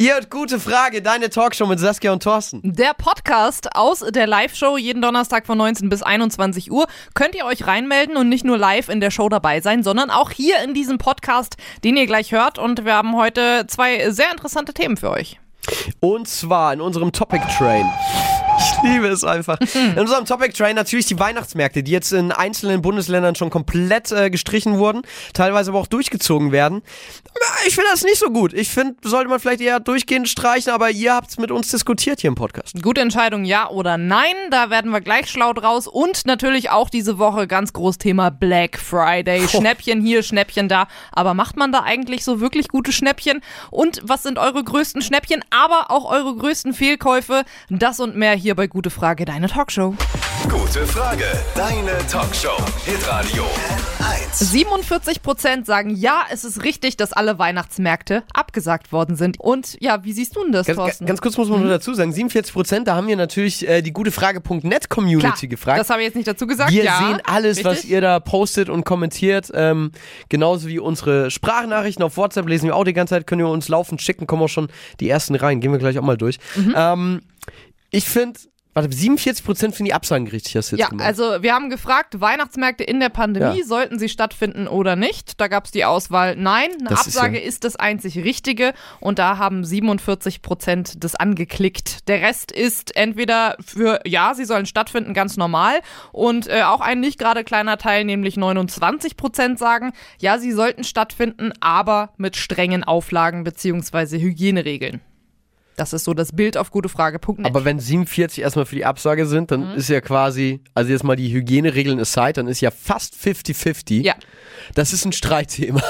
Ihr hört gute Frage, deine Talkshow mit Saskia und Thorsten. Der Podcast aus der Live-Show jeden Donnerstag von 19 bis 21 Uhr. Könnt ihr euch reinmelden und nicht nur live in der Show dabei sein, sondern auch hier in diesem Podcast, den ihr gleich hört. Und wir haben heute zwei sehr interessante Themen für euch. Und zwar in unserem Topic Train. Ich liebe es einfach. In unserem Topic Train natürlich die Weihnachtsmärkte, die jetzt in einzelnen Bundesländern schon komplett äh, gestrichen wurden, teilweise aber auch durchgezogen werden. Ich finde das nicht so gut. Ich finde, sollte man vielleicht eher durchgehend streichen, aber ihr habt es mit uns diskutiert hier im Podcast. Gute Entscheidung, ja oder nein. Da werden wir gleich schlau draus. Und natürlich auch diese Woche ganz groß Thema Black Friday. Schnäppchen hier, Schnäppchen da. Aber macht man da eigentlich so wirklich gute Schnäppchen? Und was sind eure größten Schnäppchen, aber auch eure größten Fehlkäufe? Das und mehr hier bei Gute Frage, deine Talkshow. Gute Frage, deine Talkshow. Hitradio N1. 47 Prozent sagen, ja, es ist richtig, dass alle Weihnachtsmärkte abgesagt worden sind. Und ja, wie siehst du denn das, Ganz, Thorsten? ganz kurz muss man nur dazu sagen, 47 Prozent, da haben wir natürlich äh, die gutefrage.net Community Klar, gefragt. Das habe ich jetzt nicht dazu gesagt. Wir ja, sehen alles, was richtig? ihr da postet und kommentiert. Ähm, genauso wie unsere Sprachnachrichten auf WhatsApp lesen wir auch die ganze Zeit, können wir uns laufend schicken, kommen auch schon die ersten rein. Gehen wir gleich auch mal durch. Mhm. Ähm, ich finde, warte, 47 Prozent finden die Absagen richtig, hast du jetzt Ja, gemacht. also wir haben gefragt, Weihnachtsmärkte in der Pandemie, Ja. sollten sie stattfinden oder nicht? Da gab es die Auswahl Nein, eine Das ist Absage ja- ist, das einzig Richtige und da haben 47 Prozent das angeklickt. Der Rest ist entweder für Ja, sie sollen stattfinden, ganz normal und äh, auch ein nicht gerade kleiner Teil, nämlich 29 Prozent sagen, ja, sie sollten stattfinden, aber mit strengen Auflagen beziehungsweise Hygieneregeln. Das ist so das Bild auf gutefrage.net. Aber wenn 47 erstmal für die Absage sind, dann Mhm. ist ja quasi, also jetzt mal die Hygieneregeln aside, dann ist ja fast 50-50. Ja. Das ist ein Streitthema.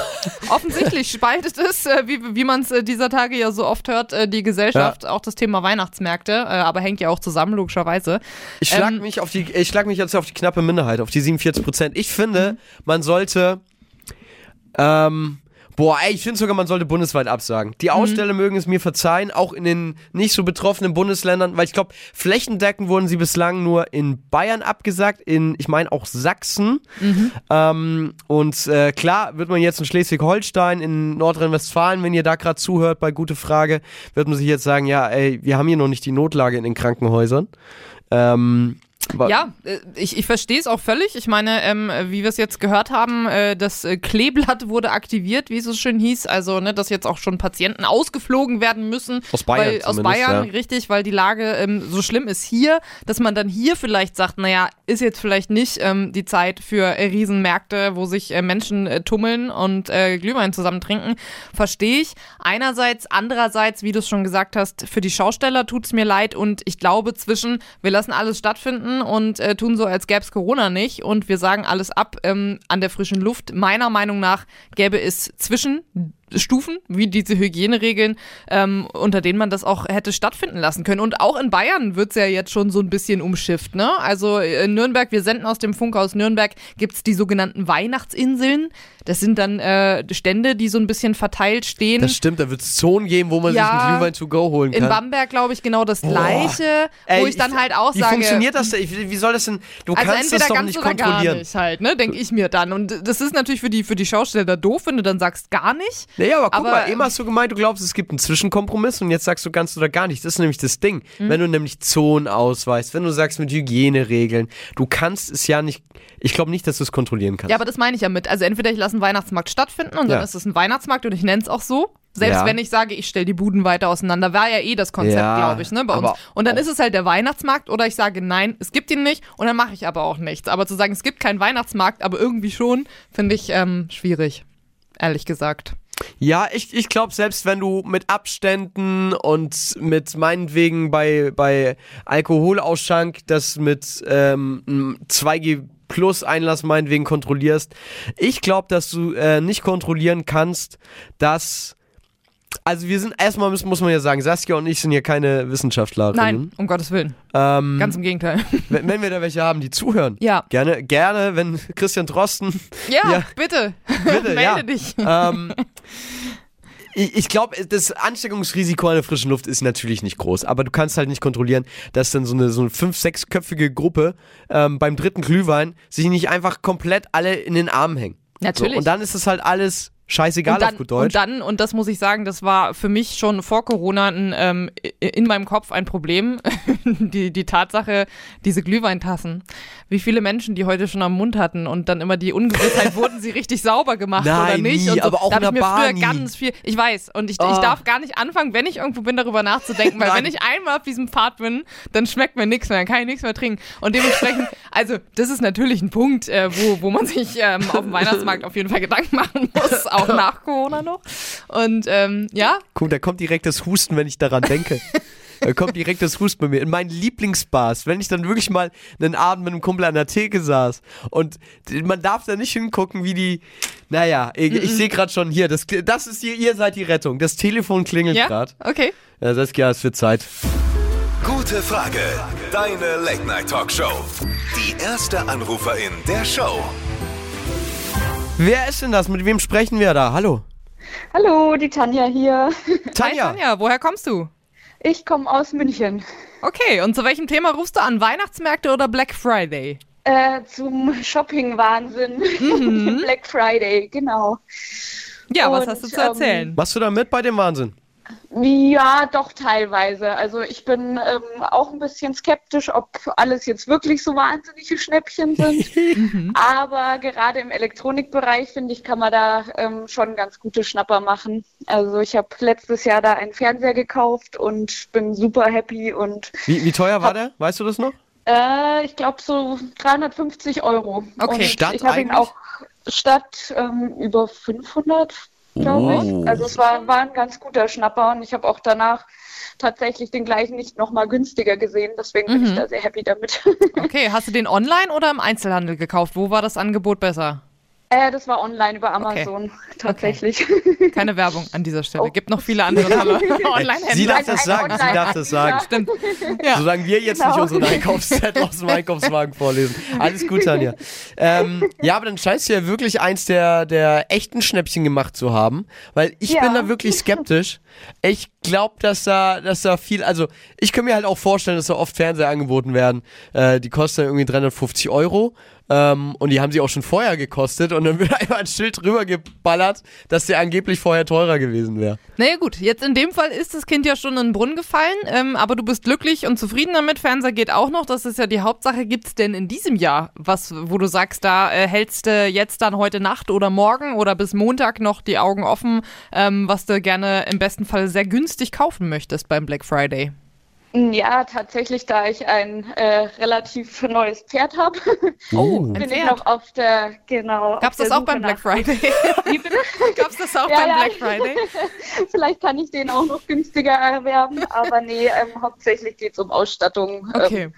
Offensichtlich spaltet es, äh, wie, wie man es äh, dieser Tage ja so oft hört, äh, die Gesellschaft, auch das Thema Weihnachtsmärkte, äh, aber hängt ja auch zusammen, logischerweise. Ich schlag Ähm, mich auf die, ich schlag mich jetzt auf die knappe Minderheit, auf die 47 Prozent. Ich finde, Mhm. man sollte, ähm, boah, ey, ich finde sogar, man sollte bundesweit absagen. Mhm. Die Aussteller mögen es mir verzeihen, auch in den nicht so betroffenen Bundesländern, weil ich glaube, flächendeckend wurden sie bislang nur in Bayern abgesagt, in, ich meine auch Sachsen. Mhm. Ähm, und äh, klar wird man jetzt in Schleswig-Holstein, in Nordrhein-Westfalen, wenn ihr da gerade zuhört bei Gute Frage, wird man sich jetzt sagen, ja, ey, wir haben hier noch nicht die Notlage in den Krankenhäusern. Ähm, wa- Ja, äh, ich, ich verstehe es auch völlig. Ich meine, ähm, wie wir es jetzt gehört haben, äh, das äh, Kleeblatt wurde aktiviert, wie es so schön hieß. Also, ne, dass jetzt auch schon Patienten ausgeflogen werden müssen. Aus Bayern Weil, aus Bayern, ja. richtig, weil die Lage ähm, so schlimm ist hier, dass man dann hier vielleicht sagt, naja, ist jetzt vielleicht nicht ähm, die Zeit für äh, Riesenmärkte, wo sich äh, Menschen äh, tummeln und Glühwein zusammen trinken. Verstehe ich. Einerseits, andererseits, wie du es schon gesagt hast, für die Schausteller tut es mir leid und ich glaube zwischen, wir lassen alles stattfinden und äh, tun so, als gäbe es Corona nicht und wir sagen alles ab ähm, an der frischen Luft. Meiner Meinung nach gäbe es zwischen Stufen, wie diese Hygieneregeln, ähm, unter denen man das auch hätte stattfinden lassen können. Und auch in Bayern wird es ja jetzt schon so ein bisschen umschifft. Ne? Also in Nürnberg, wir senden aus dem Funkhaus Nürnberg, gibt es die sogenannten Weihnachtsinseln. Das sind dann äh, Stände, die so ein bisschen verteilt stehen. Das stimmt, da wird es Zonen geben, wo man Ja. sich einen Glühwein to go holen in kann. Bamberg, glaube ich, genau das Gleiche, Ey, wo ich dann halt auch wie sage. funktioniert das denn? Ich- Wie soll das denn? Du Also kannst entweder das doch ganz nicht kontrollieren. nicht halt, ne, denke ich mir dann. Und das ist natürlich für die, für die Schausteller doof, wenn du dann sagst, gar nicht. Naja, aber guck Aber, mal, eben hast du gemeint, du glaubst, es gibt einen Zwischenkompromiss und jetzt sagst du ganz oder gar nicht. Das ist nämlich das Ding. Mhm. Wenn du nämlich Zonen ausweist, wenn du sagst mit Hygieneregeln, du kannst es ja nicht, ich glaube nicht, dass du es kontrollieren kannst. Ja, aber das meine ich ja mit. Also entweder ich lasse einen Weihnachtsmarkt stattfinden und dann Ja. ist es ein Weihnachtsmarkt und ich nenne es auch so. Selbst Ja. wenn ich sage, ich stelle die Buden weiter auseinander, war ja eh das Konzept, Ja, glaube ich, ne, bei uns. Und dann ist es halt der Weihnachtsmarkt oder ich sage, nein, es gibt ihn nicht und dann mache ich aber auch nichts. Aber zu sagen, es gibt keinen Weihnachtsmarkt, aber irgendwie schon, finde ich ähm, schwierig, ehrlich gesagt. Ja, ich, ich glaube, selbst wenn du mit Abständen und mit meinetwegen bei, bei Alkoholausschank das mit ähm, einem 2G Plus Einlass meinetwegen kontrollierst, ich glaube, dass du äh, nicht kontrollieren kannst, dass. Also wir sind, erstmal muss, muss man ja sagen, Saskia und ich sind ja keine Wissenschaftlerinnen. Nein, um Gottes Willen. Ähm, Ganz im Gegenteil. wenn, wenn wir da welche haben, die zuhören. Ja. Gerne, gerne, wenn Christian Drosten Ja, Ja. bitte. Bitte, Melde ja. dich. ähm, ich, ich glaube, das Ansteckungsrisiko an der frischen Luft ist natürlich nicht groß, aber du kannst halt nicht kontrollieren, dass dann so eine, so eine fünf-, sechsköpfige Gruppe ähm, beim dritten Glühwein sich nicht einfach komplett alle in den Arm hängen. Natürlich. So, und dann ist es halt alles Scheißegal dann, auf gut Deutsch. Und dann, und das muss ich sagen, das war für mich schon vor Corona ein, ähm, in meinem Kopf ein Problem. die, die Tatsache, diese Glühweintassen. Wie viele Menschen die heute schon am Mund hatten und dann immer die Ungewissheit, wurden sie richtig sauber gemacht Nein, oder nicht. nie, und so. aber auch da habe ich mir Bar früher nie. ganz viel. Ich weiß, und ich, Oh. ich darf gar nicht anfangen, wenn ich irgendwo bin, darüber nachzudenken, weil wenn ich einmal auf diesem Pfad bin, dann schmeckt mir nichts mehr, dann kann ich nichts mehr trinken. Und dementsprechend, also das ist natürlich ein Punkt, äh, wo, wo man sich ähm, auf dem Weihnachtsmarkt auf jeden Fall Gedanken machen muss, auch nach Corona noch. Und ähm, ja, Guck, da kommt direkt das Husten, wenn ich daran denke. Da kommt direkt das Husten bei mir. In meinen Lieblingsbars, wenn ich dann wirklich mal einen Abend mit einem Kumpel an der Theke saß und man darf da nicht hingucken, wie die. Naja, ich, ich sehe gerade schon hier, das, das ist hier, ihr seid die Rettung. Das Telefon klingelt ja, gerade. okay. Ja, Saskia, es wird Zeit. Gute Frage. Deine Late Night Talkshow. Die erste Anruferin der Show. Wer ist denn das? Mit wem sprechen wir da? Hallo. Hallo, die Tanja hier. Tanja. Hi Tanja, woher kommst du? Ich komme aus München. Okay, und zu welchem Thema rufst du an? Weihnachtsmärkte oder Black Friday? Äh, zum Shopping-Wahnsinn. Black Friday, genau. Ja, was Und, hast du zu ähm, erzählen? Machst du da mit bei dem Wahnsinn? Ja, doch teilweise. Also ich bin ähm, auch ein bisschen skeptisch, ob alles jetzt wirklich so wahnsinnige Schnäppchen sind. Aber gerade im Elektronikbereich, finde ich, kann man da ähm, schon ganz gute Schnapper machen. Also ich habe letztes Jahr da einen Fernseher gekauft und bin super happy und Wie, wie teuer war der? Weißt du das noch? Äh, ich glaube so 350 Euro. Okay. Und Statt ich habe ihn auch statt ähm, über 500, glaube Oh. ich. Also es war, war ein ganz guter Schnapper und ich habe auch danach tatsächlich den gleichen nicht nochmal günstiger gesehen. Deswegen bin Mhm. ich da sehr happy damit. Okay, hast du den online oder im Einzelhandel gekauft? Wo war das Angebot besser? Äh, das war online über Amazon tatsächlich. Keine Werbung an dieser Stelle. Gibt noch viele andere tolle Online-Händler. Sie darf das sagen, sie darf das sagen. Stimmt. Ja. Solange wir jetzt Genau. nicht unseren Einkaufszettel aus dem Einkaufswagen vorlesen. Alles gut, Tanja. Ähm, ja, aber dann scheinst du ja wirklich eins der, der echten Schnäppchen gemacht zu haben, weil ich Ja. bin da wirklich skeptisch. Ich glaube, dass da, dass da viel, also ich kann mir halt auch vorstellen, dass da oft Fernseher angeboten werden. Äh, die kosten dann irgendwie 350 Euro. Ähm, und die haben sie auch schon vorher gekostet und dann wird einfach ein Schild drüber geballert, dass der angeblich vorher teurer gewesen wäre. Naja gut, jetzt in dem Fall ist das Kind ja schon in den Brunnen gefallen, ähm, aber du bist glücklich und zufrieden damit. Fernseher geht auch noch, das ist ja die Hauptsache. Gibt es denn in diesem Jahr was, wo du sagst, da äh, hältst du jetzt dann heute Nacht oder morgen oder bis Montag noch die Augen offen, ähm, was du gerne im besten Fall sehr günstig kaufen möchtest beim Black Friday? Ja, tatsächlich, da ich ein äh, relativ neues Pferd habe, Oh. bin ich Pferd. noch auf der, genau. Gab's auf das auch beim Black Friday? Bitte? Gab's das auch Ja, beim ja. Black Friday? Vielleicht kann ich den auch noch günstiger erwerben, aber nee, ähm, hauptsächlich geht es um Ausstattung, Okay.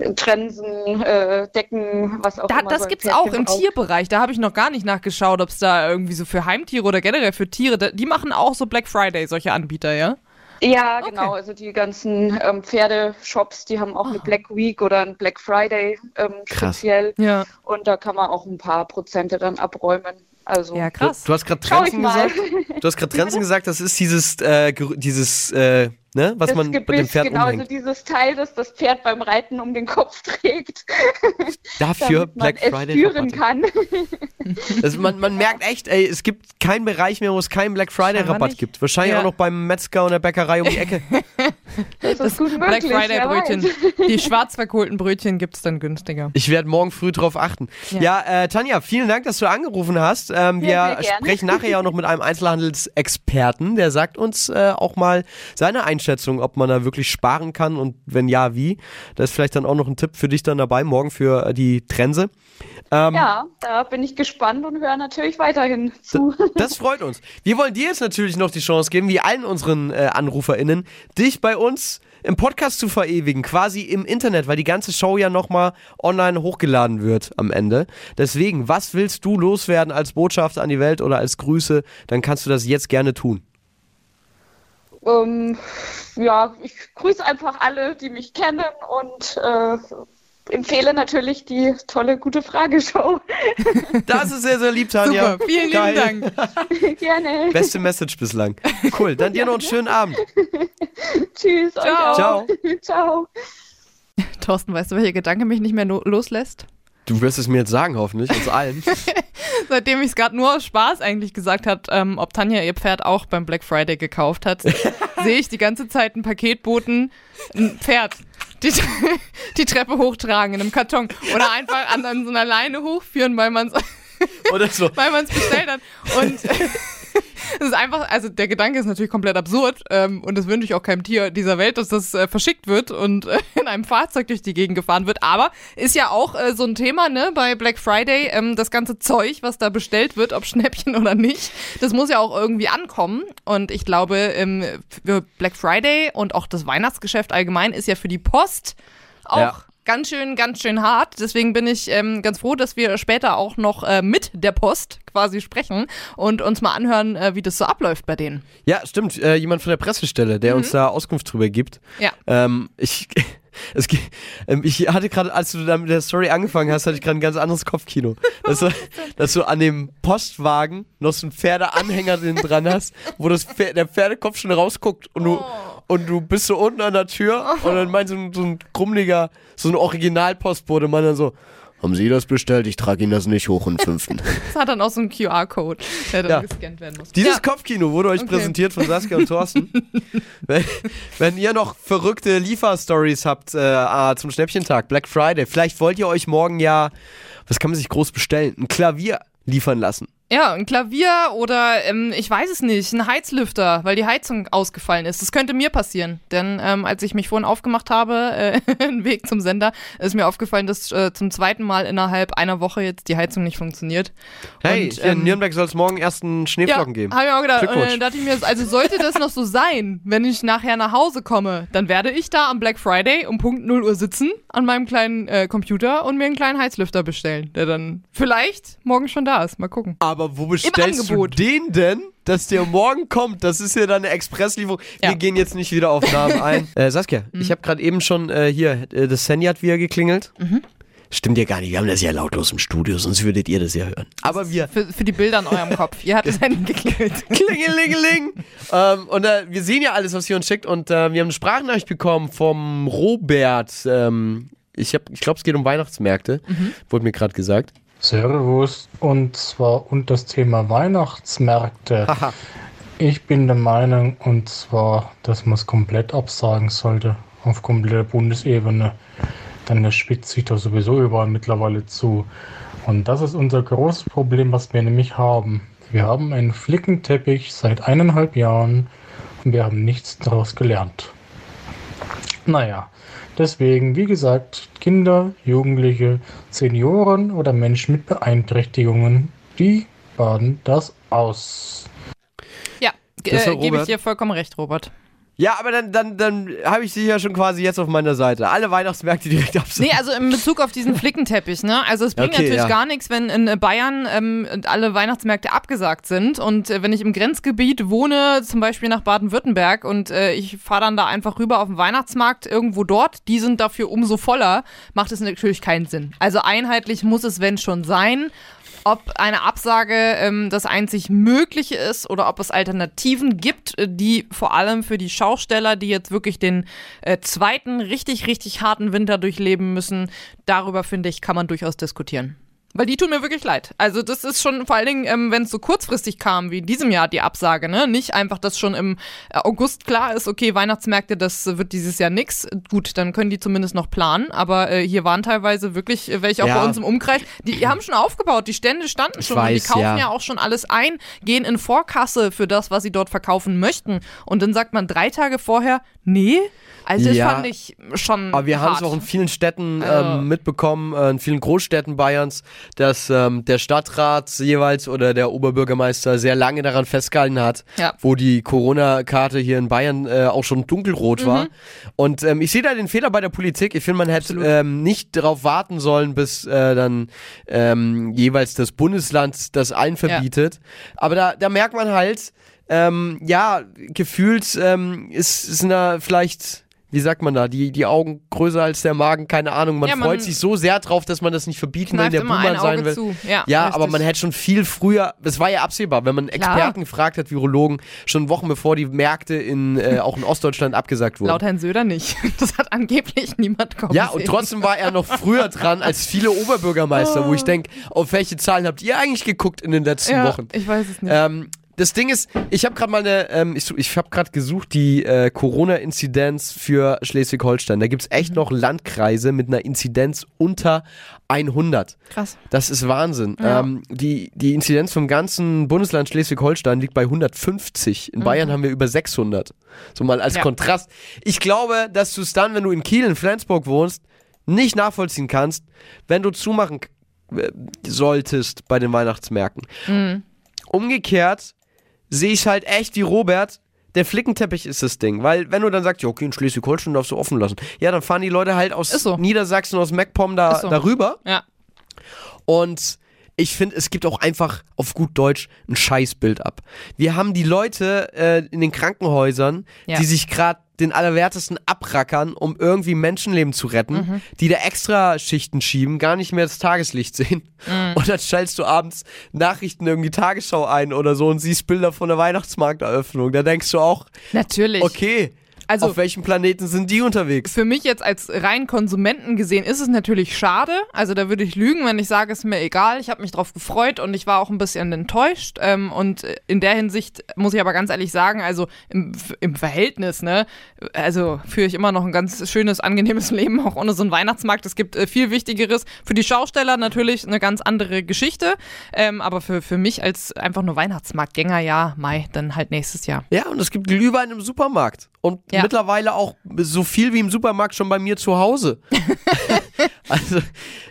ähm, Trensen, äh, Decken, was auch Da, immer. das ein gibt's auch im. Tierbereich. Da habe ich noch gar nicht nachgeschaut, ob es da irgendwie so für Heimtiere oder generell für Tiere, die machen auch so Black Friday, solche Anbieter, ja? Ja, Okay. genau. Also die ganzen ähm, Pferdeshops, die haben auch eine Black Week oder ein Black Friday ähm, speziell. Ja. Und da kann man auch ein paar Prozente dann abräumen. Also Ja, Du, krass. du hast gerade Trenzen gesagt. Du hast gerade Trenzen gesagt, das ist dieses, äh, dieses, äh, ne, was das man mit dem Gebiss, Pferd genau, umhängt. also dieses Teil, das das Pferd beim Reiten um den Kopf trägt, Dafür Black es Friday führen kann. Also man, man merkt echt, ey, es gibt keinen Bereich mehr, wo es keinen Black Friday Rabatt gibt. Wahrscheinlich Ja. auch noch beim Metzger und der Bäckerei um die Ecke. Das ist gut Black möglich. Friday wer Brötchen. Die schwarz verkohlten Brötchen gibt's dann günstiger. Ich werde morgen früh drauf achten. Ja, Ja. äh, Tanja, vielen Dank, dass du angerufen hast. Ähm, wir sprechen nachher ja auch noch mit einem Einzelhandelsexperten, der sagt uns äh, auch mal seine Einschätzung, ob man da wirklich sparen kann und wenn ja, wie. Da ist vielleicht dann auch noch ein Tipp für dich dann dabei, morgen für äh, die Trense. Ähm, Ja, da bin ich gespannt und höre natürlich weiterhin zu. Das freut uns. Wir wollen dir jetzt natürlich noch die Chance geben, wie allen unseren äh, AnruferInnen, dich bei uns im Podcast zu verewigen, quasi im Internet, weil die ganze Show ja nochmal online hochgeladen wird am Ende. Deswegen, was willst du loswerden als Botschaft an die Welt oder als Grüße, dann kannst du das jetzt gerne tun. Ähm, ja, ich grüße einfach alle, die mich kennen und äh, empfehle natürlich die tolle gute Frageshow. Das ist sehr, sehr lieb, Tanja. Super, vielen Geil. lieben Dank. Gerne. Beste Message bislang. Cool, dann dir noch einen schönen Abend. Tschüss. Euch Ciao. auch. Ciao. Ciao. Thorsten, weißt du, welcher Gedanke mich nicht mehr loslässt? Du wirst es mir jetzt sagen, hoffentlich, uns allen. Seitdem ich es gerade nur aus Spaß eigentlich gesagt hat, ähm, ob Tanja ihr Pferd auch beim Black Friday gekauft hat, sehe ich die ganze Zeit einen Paketboten, ein Pferd, die, die Treppe hochtragen in einem Karton oder einfach an, an so einer Leine hochführen, weil man es so. weil man es bestellt hat. Und es ist einfach, also der Gedanke ist natürlich komplett absurd ähm, und das wünsche ich auch keinem Tier dieser Welt, dass das äh, verschickt wird und äh, in einem Fahrzeug durch die Gegend gefahren wird. Aber ist ja auch äh, so ein Thema, ne, bei Black Friday, ähm, das ganze Zeug, was da bestellt wird, ob Schnäppchen oder nicht, das muss ja auch irgendwie ankommen. Und ich glaube, ähm, für Black Friday und auch das Weihnachtsgeschäft allgemein ist ja für die Post auch. Ja. Ganz schön, ganz schön hart. Deswegen bin ich ähm, ganz froh, dass wir später auch noch äh, mit der Post quasi sprechen und uns mal anhören, äh, wie das so abläuft bei denen. Ja, stimmt. Äh, jemand von der Pressestelle, der uns da Auskunft drüber gibt. Ja. Ähm, ich, es, ähm, ich hatte gerade, als du da mit der Story angefangen hast, hatte ich gerade ein ganz anderes Kopfkino. Dass du, dass du an dem Postwagen noch so einen Pferdeanhänger dran hast, wo das Pferd, der Pferdekopf schon rausguckt und du, und du bist so unten an der Tür und dann meint so ein, so ein krummeliger, so ein Originalpostbote, man dann so, haben Sie das bestellt? Ich trage Ihnen das nicht hoch in fünften. Das hat dann auch so einen QR-Code, der dann Ja. gescannt werden muss. Dieses ja. Kopfkino wurde euch Okay. präsentiert von Saskia und Thorsten. wenn, wenn ihr noch verrückte Lieferstories habt äh, ah, zum Schnäppchentag, Black Friday, vielleicht wollt ihr euch morgen ja, was kann man sich groß bestellen? Ein Klavier liefern lassen. Ja, ein Klavier oder ähm, ich weiß es nicht, ein Heizlüfter, weil die Heizung ausgefallen ist. Das könnte mir passieren, denn ähm, als ich mich vorhin aufgemacht habe, äh, den Weg zum Sender, ist mir aufgefallen, dass äh, zum zweiten Mal innerhalb einer Woche jetzt die Heizung nicht funktioniert. Hey, Und, hier in ähm, Nürnberg soll es morgen ersten Schneeflocken geben. Habe ich auch gedacht. Dann dachte ich mir, also sollte das noch so sein, wenn ich nachher nach Hause komme, dann werde ich da am Black Friday um Punkt 0 Uhr sitzen an meinem kleinen äh, Computer und mir einen kleinen Heizlüfter bestellen, der dann vielleicht morgen schon da ist. Mal gucken. Aber wo bestellst du den denn, dass der morgen kommt? Das ist ja dann eine Expresslieferung. Wir Ja. gehen jetzt nicht wieder auf Namen ein. äh, Saskia, ich habe gerade eben schon äh, hier, äh, das Handy hat wieder geklingelt. Stimmt ja gar nicht, wir haben das ja lautlos im Studio, sonst würdet ihr das ja hören. Aber wir, Für, für die Bilder in eurem Kopf. Ihr habt das Handy geklingelt. Klingelingeling. ähm, und äh, wir sehen ja alles, was ihr uns schickt. Und äh, wir haben eine Sprachnachricht bekommen vom Robert. Ähm, ich hab, ich glaube, es geht um Weihnachtsmärkte. Wurde mir gerade gesagt. Servus, und zwar und das Thema Weihnachtsmärkte. Haha. Ich bin der Meinung, und zwar, dass man es komplett absagen sollte, auf kompletter Bundesebene. Denn das spitzt sich doch sowieso überall mittlerweile zu. Und das ist unser großes Problem, was wir nämlich haben. Wir haben einen Flickenteppich seit eineinhalb Jahren und wir haben nichts daraus gelernt. Naja, deswegen, wie gesagt, Kinder, Jugendliche, Senioren oder Menschen mit Beeinträchtigungen, die baden das aus. Ja, äh, gebe ich dir vollkommen recht, Robert. Ja, aber dann, dann, dann habe ich sie ja schon quasi jetzt auf meiner Seite. Alle Weihnachtsmärkte direkt absagen. Nee, also in Bezug auf diesen Flickenteppich, ne? Also es bringt Okay, natürlich ja. gar nichts, wenn in Bayern ähm, alle Weihnachtsmärkte abgesagt sind. Und äh, wenn ich im Grenzgebiet wohne, zum Beispiel nach Baden-Württemberg, und äh, ich fahre dann da einfach rüber auf den Weihnachtsmarkt irgendwo dort, die sind dafür umso voller, macht es natürlich keinen Sinn. Also einheitlich muss es, wenn schon sein. Ob eine Absage ähm, das einzig Mögliche ist oder ob es Alternativen gibt, äh, die vor allem für die Schausteller, die jetzt wirklich den äh, zweiten richtig, richtig harten Winter durchleben müssen, darüber finde ich, kann man durchaus diskutieren. Weil die tun mir wirklich leid. Also das ist schon vor allen Dingen, ähm, wenn es so kurzfristig kam wie in diesem Jahr die Absage, ne? Nicht einfach, dass schon im äh, August klar ist, okay, Weihnachtsmärkte, das wird dieses Jahr nix. Gut, dann können die zumindest noch planen. Aber äh, hier waren teilweise wirklich äh, welche auch Ja. bei uns im Umkreis, die, die haben schon aufgebaut, die Stände standen schon und die weiß, kaufen ja. ja. auch schon alles ein, gehen in Vorkasse für das, was sie dort verkaufen möchten. Und dann sagt man drei Tage vorher, nee. Also das Ja. fand ich schon. Aber wir haben es auch in vielen Städten Also- ähm, mitbekommen, äh, in vielen Großstädten Bayerns, dass ähm, der Stadtrat jeweils oder der Oberbürgermeister sehr lange daran festgehalten hat, Ja. wo die Corona-Karte hier in Bayern äh, auch schon dunkelrot Mhm. war. Und ähm, ich sehe da den Fehler bei der Politik. Ich finde, man hätte ähm, nicht darauf warten sollen, bis äh, dann ähm, jeweils das Bundesland das allen verbietet. Aber da, da merkt man halt, ähm, ja, gefühlt ähm, ist, ist da vielleicht wie sagt man da, die, die Augen größer als der Magen, keine Ahnung. Man, Ja, man freut sich so sehr drauf, dass man das nicht verbieten will, der Buhmann ein sein will. zu. Ja, Ja, aber man hätte schon viel früher, das war ja absehbar, wenn man Klar. Experten gefragt hat, Virologen, schon Wochen bevor die Märkte in, äh, auch in Ostdeutschland abgesagt wurden. Laut Herrn Söder nicht. Das hat angeblich niemand kommen Ja, und sehen. trotzdem war er noch früher dran als viele Oberbürgermeister, wo ich denke, auf welche Zahlen habt ihr eigentlich geguckt in den letzten ja, Wochen? Ich weiß es nicht. Ähm, das Ding ist, ich habe gerade mal eine, ähm, ich, ich habe gerade gesucht, die äh, Corona-Inzidenz für Schleswig-Holstein. Da gibt's echt noch Landkreise mit einer Inzidenz unter 100. Krass. Das ist Wahnsinn. Ja. Ähm, die, die Inzidenz vom ganzen Bundesland Schleswig-Holstein liegt bei 150. In Bayern haben wir über 600. So mal als Mhm. Ja. Kontrast. Ich glaube, dass du es dann, wenn du in Kiel, in Flensburg wohnst, nicht nachvollziehen kannst, wenn du zumachen äh, solltest bei den Weihnachtsmärkten. Mhm. Umgekehrt sehe ich halt echt wie Robert. Der Flickenteppich ist das Ding, weil wenn du dann sagst, ja okay, in Schleswig-Holstein darfst du offen lassen, ja, dann fahren die Leute halt aus so. Niedersachsen, aus MacPom da, so. darüber Ja. und ich finde, es gibt auch einfach auf gut Deutsch ein Scheißbild ab. Wir haben die Leute äh, in den Krankenhäusern, Ja. die sich gerade den Allerwertesten abrackern, um irgendwie Menschenleben zu retten, Mhm. die da extra Schichten schieben, gar nicht mehr das Tageslicht sehen. Mhm. Und dann schaltest du abends Nachrichten irgendwie Tagesschau ein oder so und siehst Bilder von der Weihnachtsmarkteröffnung. Da denkst du auch, Natürlich. okay, Also- auf welchem Planeten sind die unterwegs? Für mich jetzt als rein Konsumenten gesehen ist es natürlich schade. Also da würde ich lügen, wenn ich sage, es ist mir egal. Ich habe mich drauf gefreut und ich war auch ein bisschen enttäuscht. Ähm, und in der Hinsicht muss ich aber ganz ehrlich sagen, also im, im Verhältnis, ne, also führe ich immer noch ein ganz schönes, angenehmes Leben, auch ohne so einen Weihnachtsmarkt. Es gibt äh, viel Wichtigeres. Für die Schausteller natürlich eine ganz andere Geschichte. Ähm, aber für, für mich als einfach nur Weihnachtsmarktgänger, ja, Mai, dann halt nächstes Jahr. Ja, und es gibt Glühwein im Supermarkt. Und Ja. mittlerweile auch so viel wie im Supermarkt schon bei mir zu Hause. also,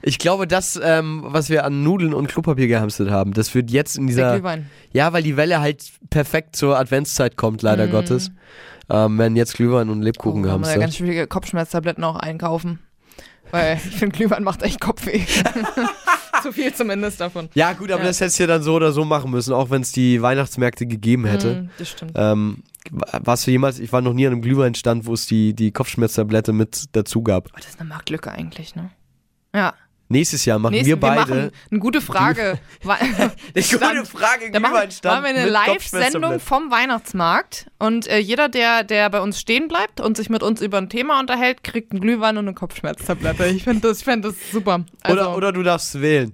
ich glaube, das, ähm, was wir an Nudeln und Klopapier gehamstert haben, das wird jetzt in dieser. Ja, weil die Welle halt perfekt zur Adventszeit kommt, leider Gottes. Ähm, werden jetzt Glühwein und Lebkuchen. Oh, wir da ganz gehamstert. schwierige Kopfschmerztabletten auch einkaufen. Weil ich finde, Glühwein macht echt Kopfweh. Zu viel zumindest davon. Ja, gut, aber Ja. das hättest du ja dann so oder so machen müssen, auch wenn es die Weihnachtsmärkte gegeben hätte. Mm, das stimmt. Ähm, warst du jemals, ich war noch nie an einem Glühweinstand, wo es die, die Kopfschmerztablette mit dazu gab. Oh, das ist eine Marktlücke eigentlich, ne? Ja. Nächstes Jahr machen Nächsten- wir beide. machen eine gute Frage. Eine gute. Frage, Da machen, machen wir eine Live-Sendung vom Weihnachtsmarkt und äh, jeder, der, der bei uns stehen bleibt und sich mit uns über ein Thema unterhält, kriegt einen Glühwein und eine Kopfschmerztablette. Ich finde das, ich find das super. Also, Oder, oder du darfst wählen.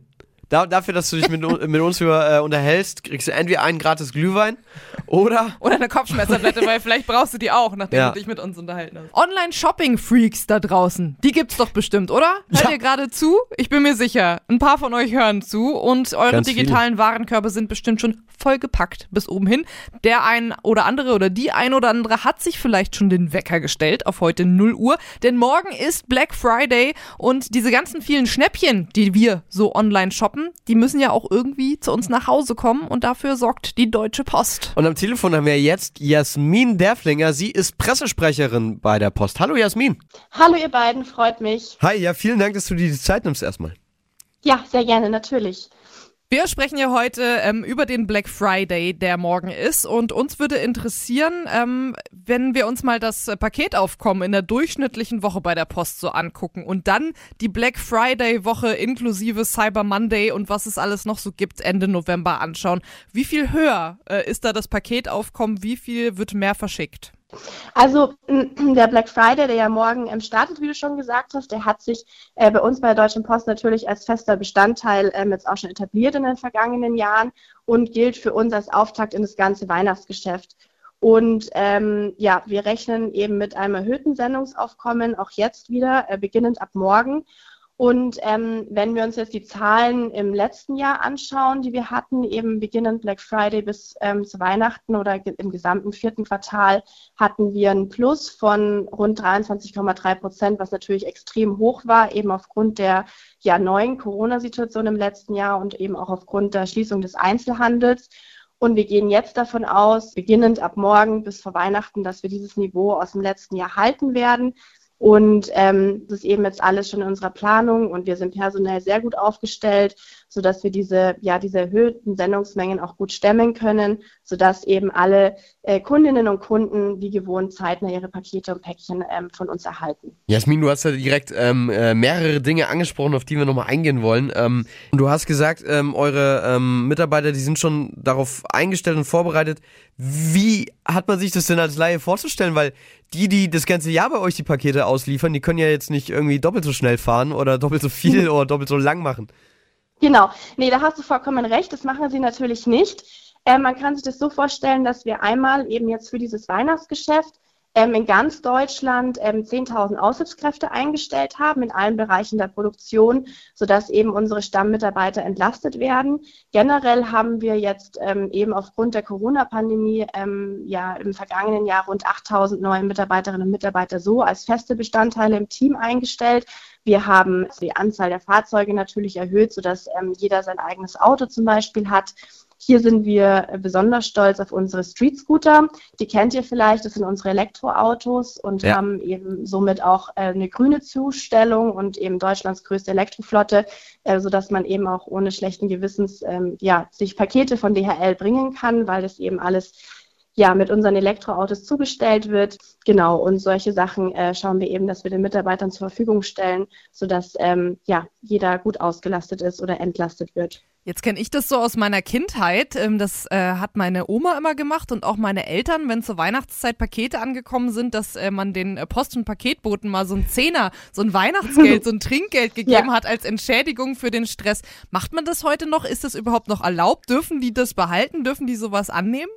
Da, dafür, dass du dich mit, mit uns über, äh, unterhältst, kriegst du entweder einen gratis Glühwein oder Oder eine Kopfschmerztablette, weil vielleicht brauchst du die auch, nachdem Ja. du dich mit uns unterhalten hast. Online-Shopping-Freaks da draußen, die gibt's doch bestimmt, oder? Hört Ja. ihr gerade zu? Ich bin mir sicher, ein paar von euch hören zu und eure Ganz digitalen Warenkörbe sind bestimmt schon vollgepackt bis oben hin. Der ein oder andere oder die ein oder andere hat sich vielleicht schon den Wecker gestellt auf heute 0 Uhr, denn morgen ist Black Friday und diese ganzen vielen Schnäppchen, die wir so online shoppen, die müssen ja auch irgendwie zu uns nach Hause kommen und dafür sorgt die Deutsche Post. Und am Telefon haben wir jetzt Jasmin Derflinger. Sie ist Pressesprecherin bei der Post. Hallo Jasmin. Hallo ihr beiden, freut mich. Hi, ja, vielen Dank, dass du dir die Zeit nimmst erstmal. Ja, sehr gerne, natürlich. Wir sprechen ja heute ähm, über den Black Friday, der morgen ist. Und uns würde interessieren, ähm, wenn wir uns mal das äh, Paketaufkommen in der durchschnittlichen Woche bei der Post so angucken und dann die Black Friday-Woche inklusive Cyber Monday und was es alles noch so gibt Ende November anschauen. Wie viel höher äh, ist da das Paketaufkommen? Wie viel wird mehr verschickt? Also der Black Friday, der ja morgen ähm, startet, wie du schon gesagt hast, der hat sich äh, bei uns bei der Deutschen Post natürlich als fester Bestandteil ähm, jetzt auch schon etabliert in den vergangenen Jahren und gilt für uns als Auftakt in das ganze Weihnachtsgeschäft. Und ähm, ja, wir rechnen eben mit einem erhöhten Sendungsaufkommen, auch jetzt wieder, äh, beginnend ab morgen. Und ähm, wenn wir uns jetzt die Zahlen im letzten Jahr anschauen, die wir hatten, eben beginnend Black Friday bis ähm, zu Weihnachten oder ge im gesamten vierten Quartal, hatten wir ein Plus von rund 23,3 Prozent, was natürlich extrem hoch war, eben aufgrund der ja, neuen Corona-Situation im letzten Jahr und eben auch aufgrund der Schließung des Einzelhandels. Und wir gehen jetzt davon aus, beginnend ab morgen bis vor Weihnachten, dass wir dieses Niveau aus dem letzten Jahr halten werden. Und ähm, das ist eben jetzt alles schon in unserer Planung und wir sind personell sehr gut aufgestellt, sodass wir diese, ja, diese erhöhten Sendungsmengen auch gut stemmen können, sodass eben alle äh, Kundinnen und Kunden wie gewohnt zeitnah ihre Pakete und Päckchen ähm, von uns erhalten. Jasmin, du hast ja direkt ähm, äh, mehrere Dinge angesprochen, auf die wir nochmal eingehen wollen. Ähm, du hast gesagt, ähm, eure ähm, Mitarbeiter, die sind schon darauf eingestellt und vorbereitet. Wie hat man sich das denn als Laie vorzustellen? Weil die, die das ganze Jahr bei euch die Pakete ausliefern, die können ja jetzt nicht irgendwie doppelt so schnell fahren oder doppelt so viel oder doppelt so lang machen. Genau, nee, da hast du vollkommen recht, das machen sie natürlich nicht. Äh, man kann sich das so vorstellen, dass wir einmal eben jetzt für dieses Weihnachtsgeschäft ähm, in ganz Deutschland ähm, 10.000 Aushilfskräfte eingestellt haben in allen Bereichen der Produktion, sodass eben unsere Stammmitarbeiter entlastet werden. Generell haben wir jetzt ähm, eben aufgrund der Corona-Pandemie ähm, ja im vergangenen Jahr rund 8.000 neue Mitarbeiterinnen und Mitarbeiter so als feste Bestandteile im Team eingestellt. Wir haben die Anzahl der Fahrzeuge natürlich erhöht, sodass ähm, jeder sein eigenes Auto zum Beispiel hat. Hier sind wir besonders stolz auf unsere Street Scooter. Die kennt ihr vielleicht, das sind unsere Elektroautos und ja. haben eben somit auch äh, eine grüne Zustellung und eben Deutschlands größte Elektroflotte, äh, sodass man eben auch ohne schlechten Gewissens ähm, ja, sich Pakete von DHL bringen kann, weil das eben alles ja, mit unseren Elektroautos zugestellt wird. Genau, und solche Sachen äh, schauen wir eben, dass wir den Mitarbeitern zur Verfügung stellen, sodass ähm, ja, jeder gut ausgelastet ist oder entlastet wird. Jetzt kenne ich das so aus meiner Kindheit. Ähm, das äh, hat meine Oma immer gemacht und auch meine Eltern, wenn zur Weihnachtszeit Pakete angekommen sind, dass äh, man den äh, Post- und Paketboten mal so ein Zehner, so ein Weihnachtsgeld, so ein Trinkgeld gegeben ja. hat als Entschädigung für den Stress. Macht man das heute noch? Ist das überhaupt noch erlaubt? Dürfen die das behalten? Dürfen die sowas annehmen?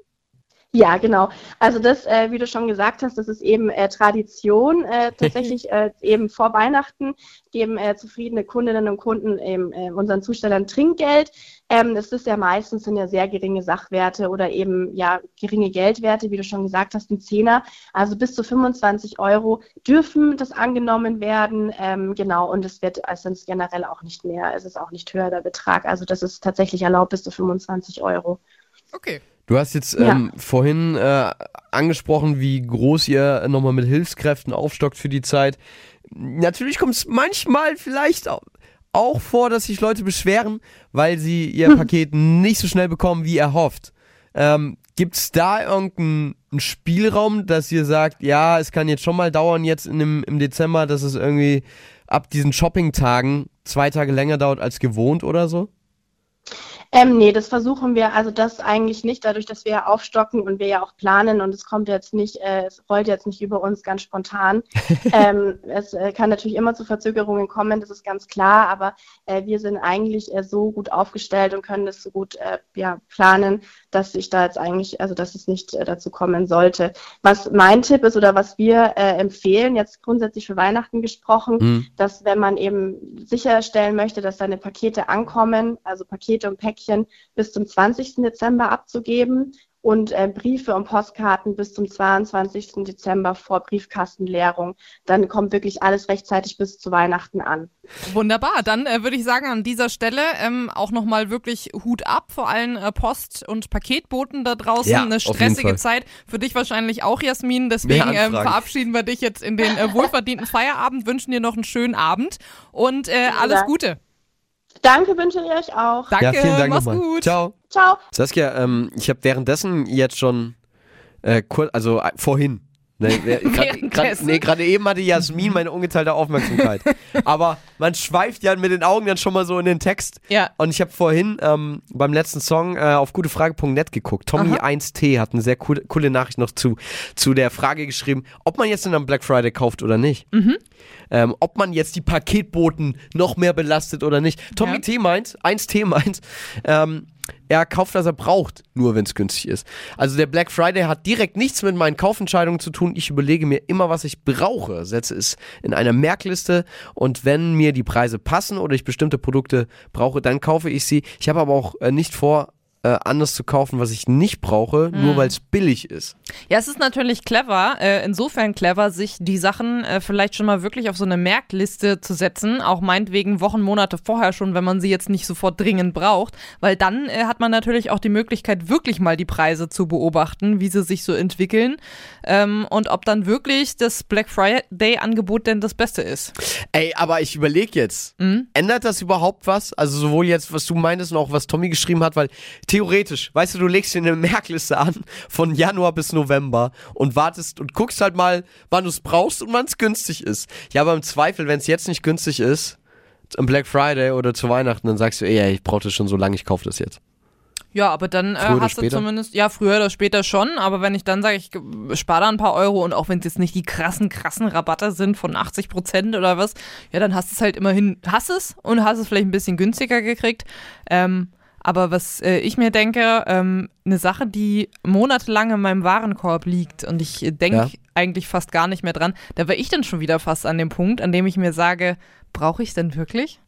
Ja, genau. Also das, äh, wie du schon gesagt hast, das ist eben äh, Tradition. Äh, tatsächlich äh, eben vor Weihnachten geben äh, zufriedene Kundinnen und Kunden eben äh, unseren Zustellern Trinkgeld. Ähm, das ist ja meistens sind ja sehr geringe Sachwerte oder eben ja geringe Geldwerte, wie du schon gesagt hast, ein Zehner. Also bis zu 25 Euro dürfen das angenommen werden. Ähm, genau, und es wird also generell auch nicht mehr. Es ist auch nicht höher der Betrag. Also das ist tatsächlich erlaubt bis zu 25 Euro. Okay. Du hast jetzt ähm, ja. vorhin äh, angesprochen, wie groß ihr nochmal mit Hilfskräften aufstockt für die Zeit. Natürlich kommt es manchmal vielleicht auch vor, dass sich Leute beschweren, weil sie ihr hm. Paket nicht so schnell bekommen, wie erhofft. Ähm, Gibt es da irgendeinen Spielraum, dass ihr sagt, ja, es kann jetzt schon mal dauern, jetzt in dem, im Dezember, dass es irgendwie ab diesen Shopping-Tagen zwei Tage länger dauert als gewohnt oder so? Ähm, nee, das versuchen wir, also das eigentlich nicht, dadurch, dass wir ja aufstocken und wir ja auch planen und es kommt jetzt nicht, äh, es rollt jetzt nicht über uns ganz spontan. ähm, es äh, kann natürlich immer zu Verzögerungen kommen, das ist ganz klar, aber äh, wir sind eigentlich äh, so gut aufgestellt und können das so gut äh, ja, planen, dass ich da jetzt eigentlich, also dass es nicht äh, dazu kommen sollte. Was mein Tipp ist oder was wir empfehlen, jetzt grundsätzlich für Weihnachten gesprochen, mhm. dass wenn man eben sicherstellen möchte, dass seine Pakete ankommen, also Pakete und Päckchen, Päckchen bis zum 20. Dezember abzugeben und äh, Briefe und Postkarten bis zum 22. Dezember vor Briefkastenleerung. Dann kommt wirklich alles rechtzeitig bis zu Weihnachten an. Wunderbar. Dann äh, würde ich sagen, an dieser Stelle ähm, auch nochmal wirklich Hut ab vor allen äh, Post- und Paketboten da draußen. Ja, Eine stressige Zeit. Für dich wahrscheinlich auch, Jasmin. Deswegen ähm, verabschieden wir dich jetzt in den äh, wohlverdienten Feierabend, wünschen dir noch einen schönen Abend und äh, alles Gute. Danke wünsche ich euch auch. Danke, ja, vielen Dank mach's nochmal. gut. Ciao. Ciao. Saskia, ähm, ich habe währenddessen jetzt schon äh, kurz, also äh, vorhin, Ne, Gerade nee, eben hatte Jasmin meine ungeteilte Aufmerksamkeit. Aber man schweift ja mit den Augen dann schon mal so in den Text. Ja. Und ich habe vorhin ähm, beim letzten Song äh, auf gutefrage.net geguckt. Tommy 1T hat eine sehr coole, coole Nachricht noch zu, zu der Frage geschrieben, ob man jetzt denn am Black Friday kauft oder nicht. Mhm. Ähm, ob man jetzt die Paketboten noch mehr belastet oder nicht. Tommy ja. T meint, 1T meint, ähm, er kauft, was er braucht, nur wenn es günstig ist. Also der Black Friday hat direkt nichts mit meinen Kaufentscheidungen zu tun. Ich überlege mir immer, was ich brauche, setze es in eine Merkliste und wenn mir die Preise passen oder ich bestimmte Produkte brauche, dann kaufe ich sie. Ich habe aber auch äh, nicht vor, äh, anders zu kaufen, was ich nicht brauche, Hm. nur weil es billig ist. Ja, es ist natürlich clever, äh, insofern clever, sich die Sachen äh, vielleicht schon mal wirklich auf so eine Merkliste zu setzen, auch meinetwegen Wochen, Monate vorher schon, wenn man sie jetzt nicht sofort dringend braucht, weil dann äh, hat man natürlich auch die Möglichkeit, wirklich mal die Preise zu beobachten, wie sie sich so entwickeln ähm, und ob dann wirklich das Black Friday-Angebot denn das Beste ist. Ey, aber ich überlege jetzt, Mhm. ändert das überhaupt was? Also sowohl jetzt, was du meintest und auch was Tommy geschrieben hat, weil theoretisch, weißt du, du legst dir eine Merkliste an von Januar bis November und wartest und guckst halt mal, wann du es brauchst und wann es günstig ist. Ja, aber im Zweifel, wenn es jetzt nicht günstig ist, am Black Friday oder zu Weihnachten, dann sagst du, ey, ich brauche das schon so lange, ich kaufe das jetzt. Ja, aber dann äh, hast du zumindest, ja, früher oder später schon, aber wenn ich dann sage, ich spare da ein paar Euro und auch wenn es jetzt nicht die krassen, krassen Rabatte sind von 80 Prozent oder was, ja, dann hast du es halt immerhin, hast es und hast es vielleicht ein bisschen günstiger gekriegt. Ähm, aber was äh, ich mir denke, ähm, eine Sache, die monatelang in meinem Warenkorb liegt und ich denke Ja. eigentlich fast gar nicht mehr dran, da wäre ich dann schon wieder fast an dem Punkt, an dem ich mir sage, brauche ich es denn wirklich?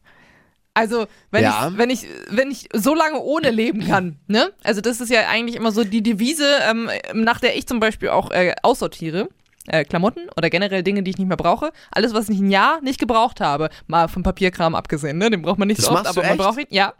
Also, wenn, Ja. ich, wenn, ich, wenn ich so lange ohne leben kann, ne? Also, das ist ja eigentlich immer so die Devise, ähm, nach der ich zum Beispiel auch äh, aussortiere. Äh, Klamotten oder generell Dinge, die ich nicht mehr brauche. Alles, was ich ein Jahr nicht gebraucht habe, mal vom Papierkram abgesehen, ne? Den braucht man nicht Das so oft, aber man echt? braucht ihn. Ja.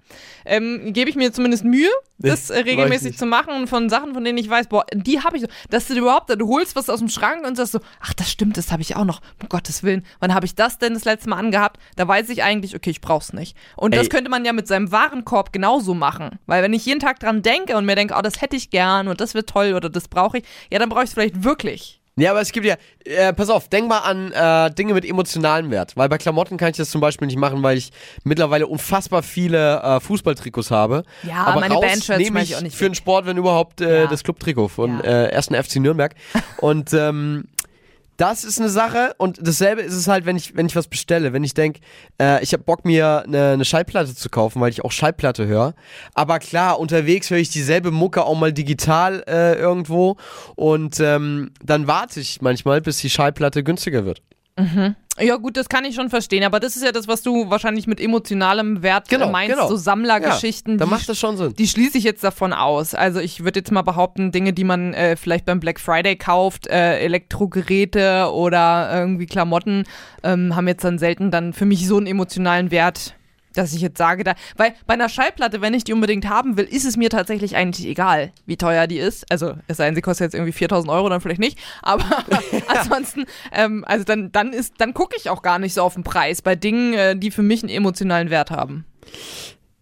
Ähm, Gebe ich mir zumindest Mühe, das äh, regelmäßig zu machen und von Sachen, von denen ich weiß, boah, die habe ich so. Dass du überhaupt, du holst was aus dem Schrank und sagst so, ach, das stimmt, das habe ich auch noch. Um Gottes Willen, wann habe ich das denn das letzte Mal angehabt? Da weiß ich eigentlich, okay, ich brauch's nicht. Und das Ey. könnte man ja mit seinem Warenkorb genauso machen. Weil wenn ich jeden Tag dran denke und mir denke, oh, das hätte ich gern und das wird toll oder das brauche ich, ja, dann brauche ich es vielleicht wirklich. Ja, aber es gibt ja, äh, pass auf, denk mal an äh, Dinge mit emotionalem Wert. Weil bei Klamotten kann ich das zum Beispiel nicht machen, weil ich mittlerweile unfassbar viele äh, Fußballtrikots habe. Ja, aber meine Bandshirts nehme ich ich auch nicht für den. Sport, wenn überhaupt, äh, Ja. das Clubtrikot von Ja. äh, 1. FC Nürnberg. Und ähm, das ist eine Sache und dasselbe ist es halt, wenn ich, wenn ich was bestelle. Wenn ich denke, äh, ich habe Bock, mir eine, eine Schallplatte zu kaufen, weil ich auch Schallplatte höre. Aber klar, unterwegs höre ich dieselbe Mucke auch mal digital äh, irgendwo und ähm, dann warte ich manchmal, bis die Schallplatte günstiger wird. Ja, gut, das kann ich schon verstehen, aber das ist ja das, was du wahrscheinlich mit emotionalem Wert Genau, meinst, genau. so Sammlergeschichten. Da die macht das schon Sinn. Die schließe ich jetzt davon aus. Also ich würde jetzt mal behaupten, Dinge, die man äh, vielleicht beim Black Friday kauft, äh, Elektrogeräte oder irgendwie Klamotten, ähm, haben jetzt dann selten dann für mich so einen emotionalen Wert, dass ich jetzt sage, da, weil bei einer Schallplatte, wenn ich die unbedingt haben will, ist es mir tatsächlich eigentlich egal, wie teuer die ist. Also es sei denn, sie kostet jetzt irgendwie 4000 Euro, dann vielleicht nicht. Aber ansonsten, ähm, also dann, dann ist, dann gucke ich auch gar nicht so auf den Preis bei Dingen, äh, die für mich einen emotionalen Wert haben.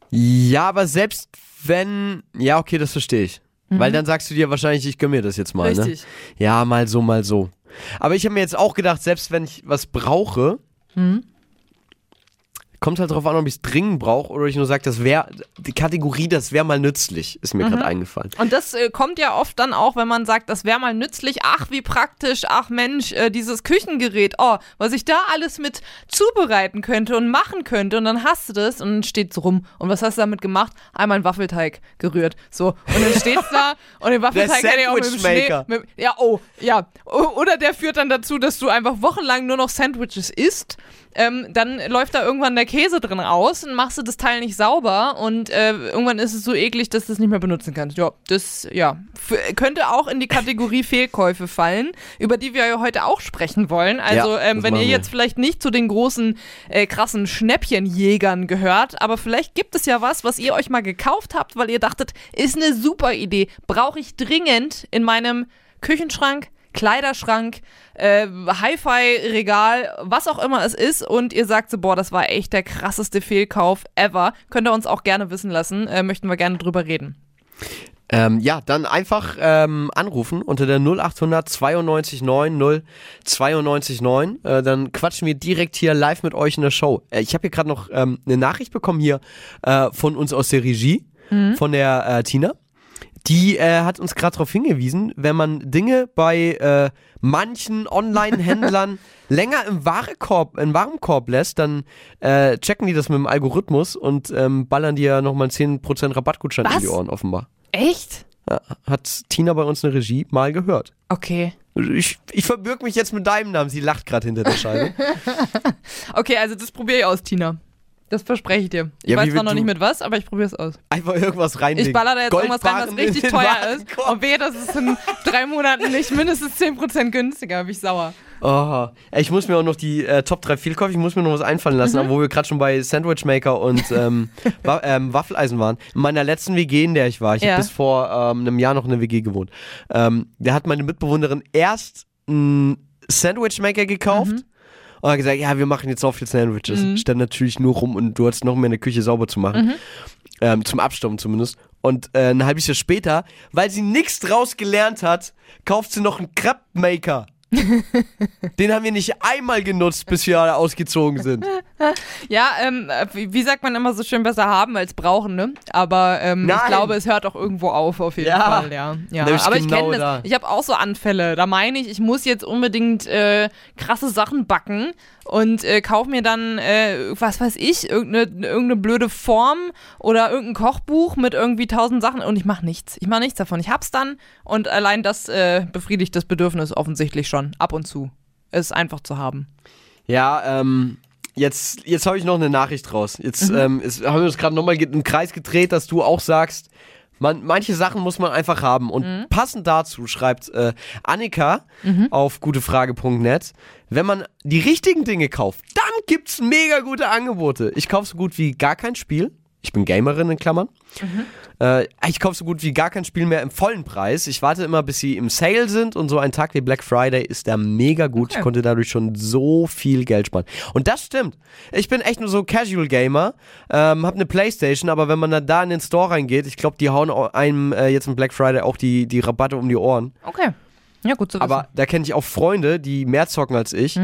Ja, aber selbst wenn, ja, okay, das verstehe ich. Weil dann sagst du dir wahrscheinlich, ich gönn mir das jetzt mal, Mhm. Richtig. ne? Ja, mal so, mal so. Aber ich habe mir jetzt auch gedacht, selbst wenn ich was brauche, Mhm. Kommt halt drauf an, ob ich es dringend brauche oder ich nur sage, das wäre, die Kategorie, das wäre mal nützlich, ist mir Mhm. gerade eingefallen. Und das äh, kommt ja oft dann auch, wenn man sagt, das wäre mal nützlich. Ach, wie praktisch. Ach Mensch, äh, dieses Küchengerät. Oh, was ich da alles mit zubereiten könnte und machen könnte. Und dann hast du das und dann steht's rum. Und was hast du damit gemacht? Einmal einen Waffelteig gerührt. So. Und dann steht's da und den Waffelteig kann ich auch mit dem Schnee. Mit, ja, oh, ja. Oder der führt dann dazu, dass du einfach wochenlang nur noch Sandwiches isst. Ähm, dann läuft da irgendwann der Käse drin aus und machst du das Teil nicht sauber und äh, irgendwann ist es so eklig, dass du es nicht mehr benutzen kannst. Ja, das ja F könnte auch in die Kategorie Fehlkäufe fallen, über die wir ja heute auch sprechen wollen. Also Ja, ähm, wenn ihr jetzt vielleicht nicht zu den großen äh, krassen Schnäppchenjägern gehört, aber vielleicht gibt es ja was, was ihr euch mal gekauft habt, weil ihr dachtet, ist eine super Idee, brauche ich dringend in meinem Küchenschrank, Kleiderschrank, äh, Hi-Fi-Regal, was auch immer es ist und ihr sagt so, boah, das war echt der krasseste Fehlkauf ever, könnt ihr uns auch gerne wissen lassen, äh, möchten wir gerne drüber reden. Ähm, ja, dann einfach ähm, anrufen unter der 0800 92 9 0 92 9. Äh, dann quatschen wir direkt hier live mit euch in der Show. Äh, ich habe hier gerade noch ähm, eine Nachricht bekommen hier äh, von uns aus der Regie, von der äh, Tina. Die äh, hat uns gerade darauf hingewiesen, wenn man Dinge bei äh, manchen Online-Händlern länger im Warenkorb, im Warenkorb lässt, dann äh, checken die das mit dem Algorithmus und ähm, ballern dir nochmal einen 10% Rabattgutschein in Was? die Ohren offenbar. Echt? Ja, hat Tina bei uns in der Regie mal gehört. Okay. Ich, ich verbürg mich jetzt mit deinem Namen. Sie lacht gerade hinter der Scheibe. Okay, also das probiere ich aus, Tina. Das verspreche ich dir. Ich Ja, weiß zwar noch nicht mit was, aber ich probiere es aus. Einfach irgendwas reinlegen. Ich baller da jetzt irgendwas rein, was richtig teuer ist. Und wehe, das ist in drei Monaten nicht mindestens 10% günstiger, bin ich sauer. Oh, ich muss mir auch noch die äh, Top 3 viel kaufen. Ich muss mir noch was einfallen lassen, Mhm. aber wo wir gerade schon bei Sandwich Maker und ähm, Wa ähm, Waffeleisen waren. In meiner letzten WG, in der ich war, ich Ja. habe bis vor ähm, einem Jahr noch in der WG gewohnt, ähm, da hat meine Mitbewohnerin erst einen Sandwich Maker gekauft. Mhm. Und hat gesagt, ja, wir machen jetzt auch viel Sandwiches. Stand natürlich nur rum und du hattest noch mehr eine Küche sauber zu machen. Mhm. Ähm, zum Abstauben zumindest. Und äh, ein halbes Jahr später, weil sie nichts draus gelernt hat, kauft sie noch einen Crepe Maker. Den haben wir nicht einmal genutzt, bis wir alle ausgezogen sind. Ja, ähm, äh, wie, sagt man immer so schön, besser haben als brauchen, ne? Aber ähm, ich glaube, es hört auch irgendwo auf, auf jeden Ja. Fall, ja. ja. Aber ich genau kenne da. das. Ich habe auch so Anfälle. Da meine ich, ich muss jetzt unbedingt äh, krasse Sachen backen und äh, kauf mir dann, äh, was weiß ich, irgendeine, irgendeine blöde Form oder irgendein Kochbuch mit irgendwie tausend Sachen und ich mache nichts. Ich mache nichts davon. Ich hab's dann und allein das äh, befriedigt das Bedürfnis offensichtlich schon, ab und zu. Es ist einfach zu haben. Ja, ähm, jetzt, jetzt habe ich noch eine Nachricht raus. Jetzt ähm, ist, haben wir uns gerade nochmal einen Kreis gedreht, dass du auch sagst, man, manche Sachen muss man einfach haben. Und passend dazu schreibt äh, Annika auf gutefrage.net, wenn man die richtigen Dinge kauft, dann gibt's mega gute Angebote. Ich kaufe so gut wie gar kein Spiel. Ich bin Gamerin in Klammern. Äh, ich kaufe so gut wie gar kein Spiel mehr im vollen Preis. Ich warte immer, bis sie im Sale sind und so ein Tag wie Black Friday ist da mega gut. Ich Okay. konnte dadurch schon so viel Geld sparen. Und das stimmt. Ich bin echt nur so Casual Gamer, ähm, hab eine Playstation, aber wenn man dann da in den Store reingeht, ich glaube, die hauen au- einem äh, jetzt im Black Friday auch die, die Rabatte um die Ohren. Okay. Ja, gut zu wissen. Aber da kenne ich auch Freunde, die mehr zocken als ich.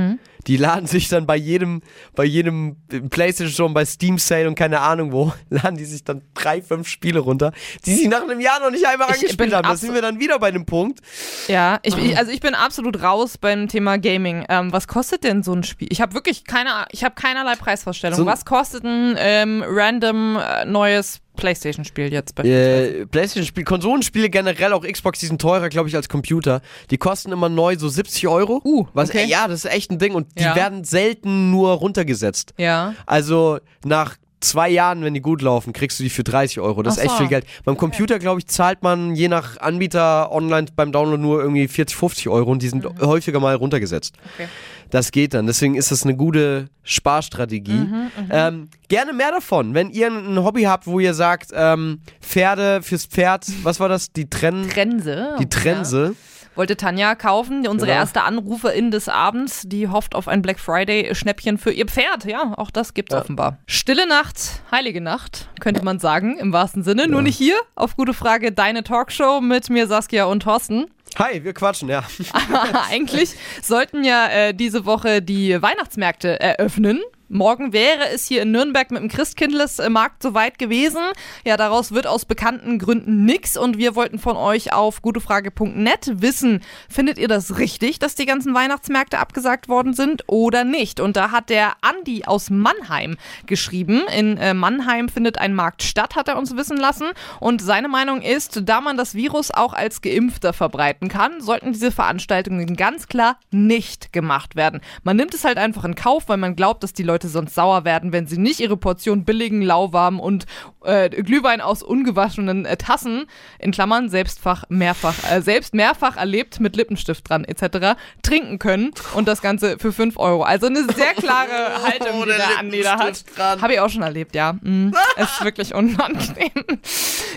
Die laden sich dann bei jedem, bei jedem Playstation Store, bei Steam Sale und keine Ahnung wo, laden die sich dann drei, fünf Spiele runter, die sie nach einem Jahr noch nicht einmal angespielt haben. Da sind wir dann wieder bei dem Punkt. Ja, ich, ich, also ich bin absolut raus beim Thema Gaming. Ähm, was kostet denn so ein Spiel? Ich habe wirklich keine, ich habe keinerlei Preisvorstellung. So was kostet ein ähm, random äh, neues PlayStation-Spiel jetzt beispielsweise? Äh, Playstation-Spiele, Konsolenspiele generell, auch Xbox, die sind teurer, glaube ich, als Computer. Die kosten immer neu so 70 Euro. Uh, was, okay. äh, ja, das ist echt ein Ding. Und die Ja. werden selten nur runtergesetzt. ja. Also nach zwei Jahren, wenn die gut laufen, kriegst du die für 30 Euro. Das ist Ach echt so. viel Geld. Beim Computer, glaube ich, zahlt man je nach Anbieter online beim Download nur irgendwie 40, 50 Euro und die sind häufiger mal runtergesetzt. Mhm. Okay. Das geht dann. Deswegen ist das eine gute Sparstrategie. Mhm, ähm, gerne mehr davon. Wenn ihr ein Hobby habt, wo ihr sagt, ähm, Pferde fürs Pferd, was war das? Die Trenn Trense. die Trense. Wollte Tanja kaufen, unsere Genau. erste Anruferin des Abends, die hofft auf ein Black Friday-Schnäppchen für ihr Pferd. Ja, auch das gibt's offenbar. Stille Nacht, heilige Nacht, könnte man sagen, im wahrsten Sinne. Nur nicht hier, auf gute Frage, deine Talkshow mit mir, Saskia und Thorsten. Hi, wir quatschen, ja. Eigentlich sollten ja äh, diese Woche die Weihnachtsmärkte eröffnen. Morgen wäre es hier in Nürnberg mit dem Christkindlesmarkt soweit gewesen. Ja, daraus wird aus bekannten Gründen nix und wir wollten von euch auf gutefrage.net wissen, findet ihr das richtig, dass die ganzen Weihnachtsmärkte abgesagt worden sind oder nicht? Und da hat der Andi aus Mannheim geschrieben. In äh, Mannheim findet ein Markt statt, hat er uns wissen lassen. Und seine Meinung ist, da man das Virus auch als Geimpfter verbreiten kann, sollten diese Veranstaltungen ganz klar nicht gemacht werden. Man nimmt es halt einfach in Kauf, weil man glaubt, dass die Leute sonst sauer werden, wenn sie nicht ihre Portion billigen, lauwarmen und äh, Glühwein aus ungewaschenen äh, Tassen, in Klammern selbstfach mehrfach, äh, selbst mehrfach erlebt mit Lippenstift dran etc., trinken können und das Ganze für 5 Euro. Also eine sehr klare Haltung, die der Andi da hat. Habe ich auch schon erlebt, ja. Mm, es ist wirklich unangenehm.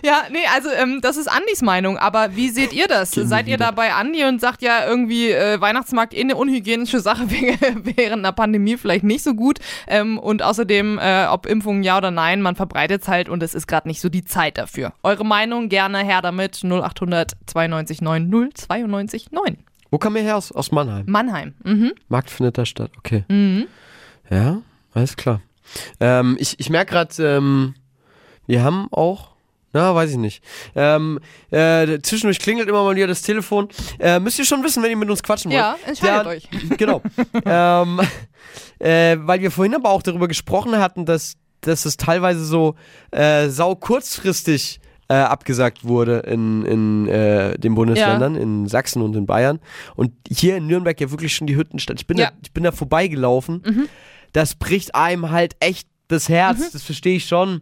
Ja, nee, also ähm, das ist Andis Meinung, aber wie seht ihr das? Seid ihr da bei Andi und sagt ja irgendwie, äh, Weihnachtsmarkt eh eine unhygienische Sache wäre während einer Pandemie vielleicht nicht so gut ähm, und außerdem, äh, ob Impfung ja oder nein, man verbreitet es halt und es ist gerade nicht so die Zeit dafür. Eure Meinung gerne her damit 0800 92 9 092 9. Wo kam ihr her? Aus, aus Mannheim. Mannheim. Mhm. Markt findet da statt, okay. Ja, alles klar. Ähm, ich ich merke gerade, ähm, wir haben auch, na, weiß ich nicht. Ähm, äh, zwischendurch klingelt immer mal wieder das Telefon. Äh, müsst ihr schon wissen, wenn ihr mit uns quatschen wollt. Ja, entscheidet euch. Genau. ähm, äh, weil wir vorhin aber auch darüber gesprochen hatten, dass, dass es teilweise so äh, sau kurzfristig äh, abgesagt wurde in, in äh, den Bundesländern, in Sachsen und in Bayern. Und hier in Nürnberg ja wirklich schon die Hütten statt. Ich bin, Ja. da, ich bin da vorbeigelaufen. Das bricht einem halt echt das Herz, das verstehe ich schon.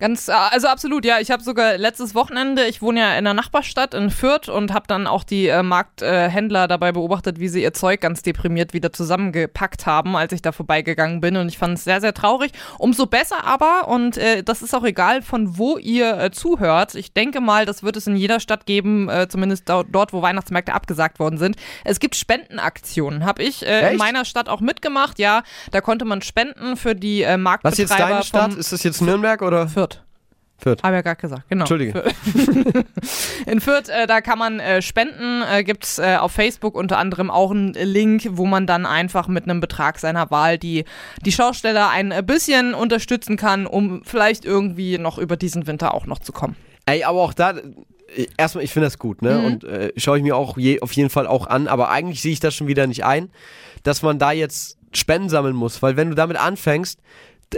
Ganz, äh, also absolut, ja. Ich habe sogar letztes Wochenende, ich wohne ja in der Nachbarstadt in Fürth und habe dann auch die äh, Markthändler äh, dabei beobachtet, wie sie ihr Zeug ganz deprimiert wieder zusammengepackt haben, als ich da vorbeigegangen bin. Und ich fand es sehr, sehr traurig. Umso besser aber, und äh, das ist auch egal, von wo ihr äh, zuhört. Ich denke mal, das wird es in jeder Stadt geben, äh, zumindest dort, dort, wo Weihnachtsmärkte abgesagt worden sind. Es gibt Spendenaktionen. Habe ich in meiner Stadt auch mitgemacht. Ja, da konnte man spenden für die äh, Marktbetreiber. Was ist jetzt deine Stadt? Ist das jetzt Nürnberg oder? Fürth. Fürth. Habe ja gerade gesagt, genau. Entschuldige. In Fürth, äh, da kann man äh, spenden, äh, gibt es äh, auf Facebook unter anderem auch einen Link, wo man dann einfach mit einem Betrag seiner Wahl die, die Schausteller ein bisschen unterstützen kann, um vielleicht irgendwie noch über diesen Winter auch noch zu kommen. Ey, aber auch da, äh, erstmal, ich finde das gut, ne? Mhm. Und äh, schaue ich mir auch je, auf jeden Fall auch an, aber eigentlich sehe ich das schon wieder nicht ein, dass man da jetzt Spenden sammeln muss, weil wenn du damit anfängst,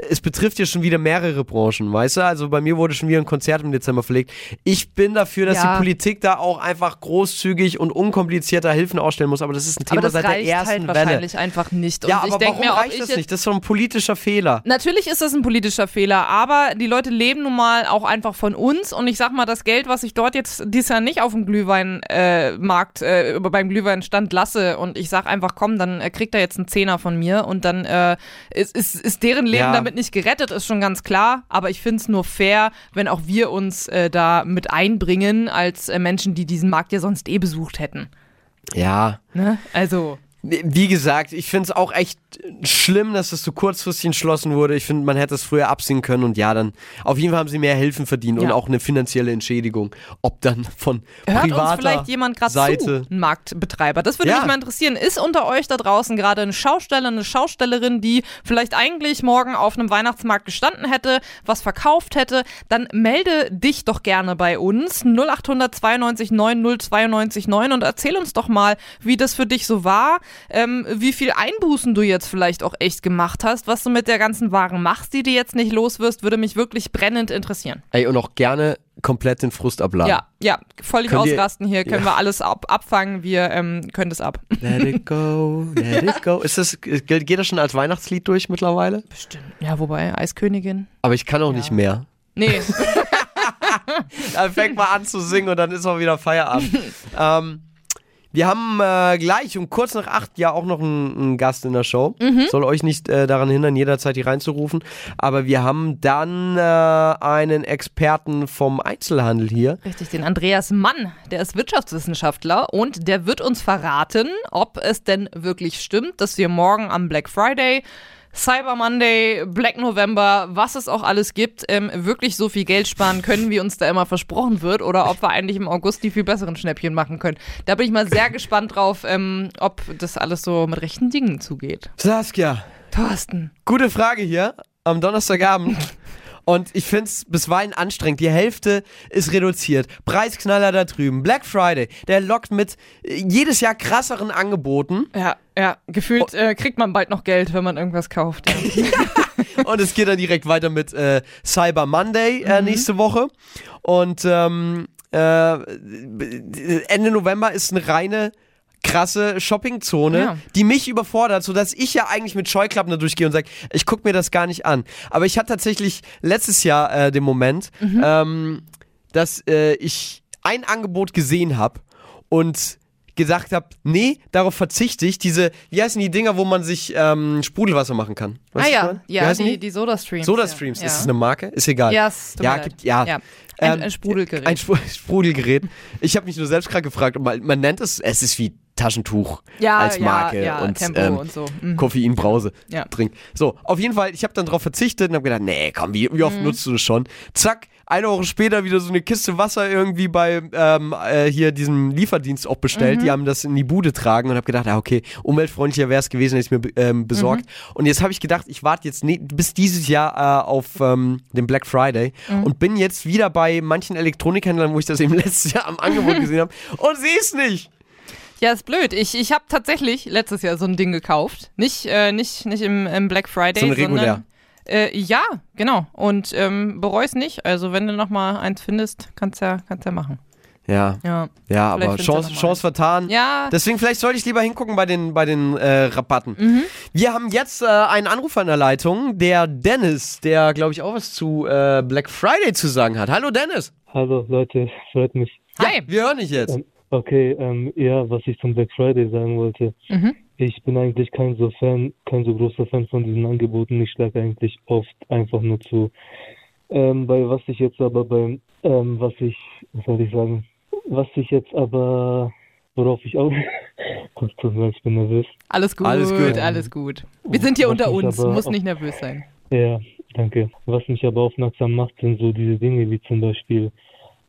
es betrifft ja schon wieder mehrere Branchen, weißt du? Also bei mir wurde schon wieder ein Konzert im Dezember verlegt. Ich bin dafür, dass Ja. die Politik da auch einfach großzügig und unkomplizierter Hilfen ausstellen muss, aber das ist ein Thema seit der ersten halt Welle. wahrscheinlich einfach nicht. Und Ja, ich aber denk warum mir, reicht ich das nicht? Das ist so ein politischer Fehler. Natürlich ist das ein politischer Fehler, aber die Leute leben nun mal auch einfach von uns und ich sag mal, das Geld, was ich dort jetzt dieses Jahr nicht auf dem Glühweinmarkt, äh, äh, beim Glühweinstand lasse und ich sag einfach, komm, dann äh, kriegt er jetzt einen Zehner von mir und dann äh, ist, ist, ist deren Leben Ja. Damit nicht gerettet, ist schon ganz klar, aber ich finde es nur fair, wenn auch wir uns äh, da mit einbringen als äh, Menschen, die diesen Markt ja sonst eh besucht hätten. Ja. Ne? Also. Wie gesagt, ich finde es auch echt schlimm, dass das so kurzfristig entschlossen wurde. Ich finde, man hätte es früher absehen können und ja, dann auf jeden Fall haben sie mehr Hilfen verdient und Ja. auch eine finanzielle Entschädigung. Ob dann von Hört privater uns vielleicht jemand gerade zu, ein Marktbetreiber. Das würde Ja. mich mal interessieren. Ist unter euch da draußen gerade ein Schausteller, eine Schaustellerin, die vielleicht eigentlich morgen auf einem Weihnachtsmarkt gestanden hätte, was verkauft hätte? Dann melde dich doch gerne bei uns 0800 92 9 092 9 und erzähl uns doch mal, wie das für dich so war, ähm, wie viel Einbußen du jetzt vielleicht auch echt gemacht hast, was du mit der ganzen Waren machst, die du jetzt nicht los wirst, würde mich wirklich brennend interessieren. Ey, und auch gerne komplett den Frust abladen. Ja, ja, völlig Könnt ihr- ausrasten hier, können Ja. wir alles ab, abfangen, wir ähm, können das ab. Let it go, let it go. Ist das, geht geht das schon als Weihnachtslied durch mittlerweile? Bestimmt. Ja, wobei, Eiskönigin. Aber ich kann auch nicht mehr. Nee, Dann fängt mal an zu singen und dann ist auch wieder Feierabend. ähm, wir haben äh, gleich um kurz nach acht ja auch noch einen, einen Gast in der Show. Soll euch nicht äh, daran hindern, jederzeit hier reinzurufen. Aber wir haben dann äh, einen Experten vom Einzelhandel hier. richtig, den Andreas Mann, der ist Wirtschaftswissenschaftler und der wird uns verraten, ob es denn wirklich stimmt, dass wir morgen am Black Friday Cyber Monday, Black November, was es auch alles gibt, ähm, wirklich so viel Geld sparen können, wie uns da immer versprochen wird, oder ob wir eigentlich im August die viel besseren Schnäppchen machen können. Da bin ich mal sehr gespannt drauf, ähm, ob das alles so mit rechten Dingen zugeht. Saskia, Thorsten. gute Frage hier am Donnerstagabend. Und ich finde es bisweilen anstrengend. Die Hälfte ist reduziert. Preisknaller da drüben. Black Friday, der lockt mit äh, jedes Jahr krasseren Angeboten. Ja, ja, gefühlt äh, kriegt man bald noch Geld, wenn man irgendwas kauft. Ja. Und es geht dann direkt weiter mit äh, Cyber Monday Mhm. äh, nächste Woche. Und ähm, äh, Ende November ist eine reine krasse Shoppingzone, Ja. die mich überfordert, sodass ich ja eigentlich mit Scheuklappen da durchgehe und sage, ich gucke mir das gar nicht an. Aber ich hatte tatsächlich letztes Jahr äh, den Moment, Mhm. ähm, dass äh, ich ein Angebot gesehen habe und gesagt habe, nee, darauf verzichte ich. Diese, wie heißen die Dinger, wo man sich ähm, Sprudelwasser machen kann? Weißt ah ja, ja, die, die Soda-Streams. Soda ja. Streams, ja. ist es eine Marke? Ist egal. Ja, es tut ja, gibt, ja. ja. Ein, Ähm, ein Sprudelgerät. Ein Spru- Sprudelgerät. Ich habe mich nur selbst gerade gefragt, man, man nennt es, es ist wie Taschentuch ja, als Marke ja, ja, und, Tempo ähm, und so. Mhm. Koffeinbrause Ja. trinkt. So, auf jeden Fall, ich habe dann drauf verzichtet und habe gedacht, nee, komm, wie, wie oft Mhm. nutzt du das schon? Zack, eine Woche später wieder so eine Kiste Wasser irgendwie bei ähm, äh, hier diesem Lieferdienst auch bestellt. Mhm. Die haben das in die Bude tragen und habe gedacht, ah, okay, umweltfreundlicher wäre es gewesen, hätte ich mir ähm, besorgt. Mhm. Und jetzt habe ich gedacht, ich warte jetzt ne bis dieses Jahr äh, auf ähm, den Black Friday Mhm. und bin jetzt wieder bei manchen Elektronikhändlern, wo ich das eben letztes Jahr am Angebot gesehen habe und sehe es nicht. Ja, ist blöd. Ich, ich habe tatsächlich letztes Jahr so ein Ding gekauft. Nicht, äh, nicht, nicht im, im Black Friday. So ein regulär. Äh, ja, genau. Und ähm, bereue es nicht. Also wenn du noch mal eins findest, kannst ja, kannst ja machen. Ja, Ja. ja, aber du Chance, Chance vertan. Ja. Deswegen vielleicht sollte ich lieber hingucken bei den, bei den äh, Rabatten. Mhm. Wir haben jetzt äh, einen Anrufer in der Leitung, der Dennis, der, glaube ich, auch was zu äh, Black Friday zu sagen hat. Hallo Dennis. Hallo Leute, freut mich. Hi. Wir hören dich jetzt. Ähm, Okay, ähm, ja, was ich zum Black Friday sagen wollte. Mhm. Ich bin eigentlich kein so Fan, kein so großer Fan von diesen Angeboten. Ich schlage eigentlich oft einfach nur zu. Ähm, bei was ich jetzt aber beim, ähm, was ich, was soll ich sagen, was ich jetzt aber, worauf ich auch, ich bin nervös. Alles gut, Alles alles gut. gut. Wir sind hier Was unter uns, muss nicht nervös sein. Ja, danke. Was mich aber aufmerksam macht, sind so diese Dinge wie zum Beispiel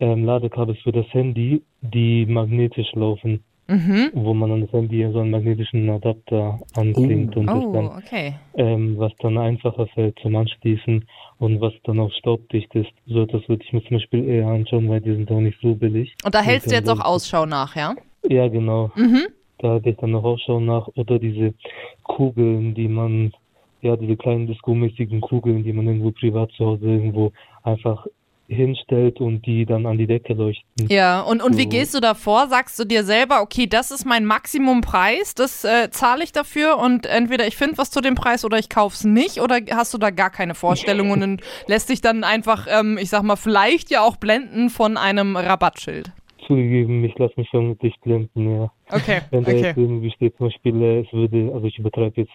ähm, Ladekabel für das Handy, die magnetisch laufen, Mhm. wo man an das Handy so einen magnetischen Adapter anklingt und das Oh, dann, okay. ähm, was dann einfacher fällt zum Anschließen und was dann auch staubdicht ist. So etwas würde ich mir zum Beispiel eher anschauen, weil die sind auch nicht so billig. Und da hältst du jetzt auch dann- Ausschau nach, ja? Ja, genau. Mhm. Da hatte ich dann noch Ausschau nach. Oder diese Kugeln, die man, ja, diese kleinen diskomäßigen Kugeln, die man irgendwo privat zu Hause irgendwo einfach hinstellt und die dann an die Decke leuchten. Ja, und, und wie So. gehst du davor? Sagst du dir selber, okay, das ist mein Maximumpreis, das äh, zahle ich dafür und entweder ich finde was zu dem Preis oder ich kauf's nicht oder hast du da gar keine Vorstellung und dann lässt dich dann einfach, ähm, ich sag mal, vielleicht ja auch blenden von einem Rabattschild? Zugegeben, ich lasse mich vermutlich blenden, ja. Okay, Wenn da okay. jetzt irgendwie steht zum Beispiel, äh, es würde, also ich übertreibe jetzt,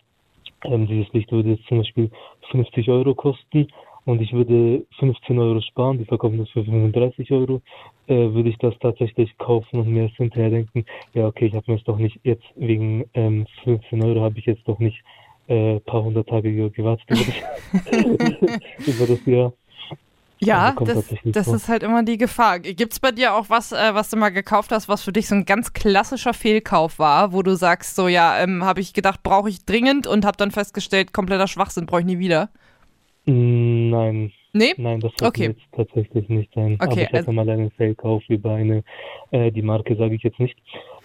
ähm, dieses Licht würde jetzt zum Beispiel 50 Euro kosten und ich würde 15 Euro sparen, die verkaufen das für 35 Euro, äh, würde ich das tatsächlich kaufen und mir erst hinterher denken, ja okay, ich habe mir jetzt doch nicht jetzt wegen ähm, 15 Euro habe ich jetzt doch nicht äh, paar hundert Tage ge- gewartet über das, Jahr. Ja, Also das, das ist halt immer die Gefahr. Gibt's bei dir auch was, äh, was du mal gekauft hast, was für dich so ein ganz klassischer Fehlkauf war, wo du sagst, so ja, ähm, habe ich gedacht, brauche ich dringend und habe dann festgestellt, kompletter Schwachsinn, brauche ich nie wieder. Mm, Nein, Nee? Nein, das Okay. wird jetzt tatsächlich nicht sein. Aber Okay, ich hatte also- mal einen Fehlkauf über eine, äh, die Marke sage ich jetzt nicht,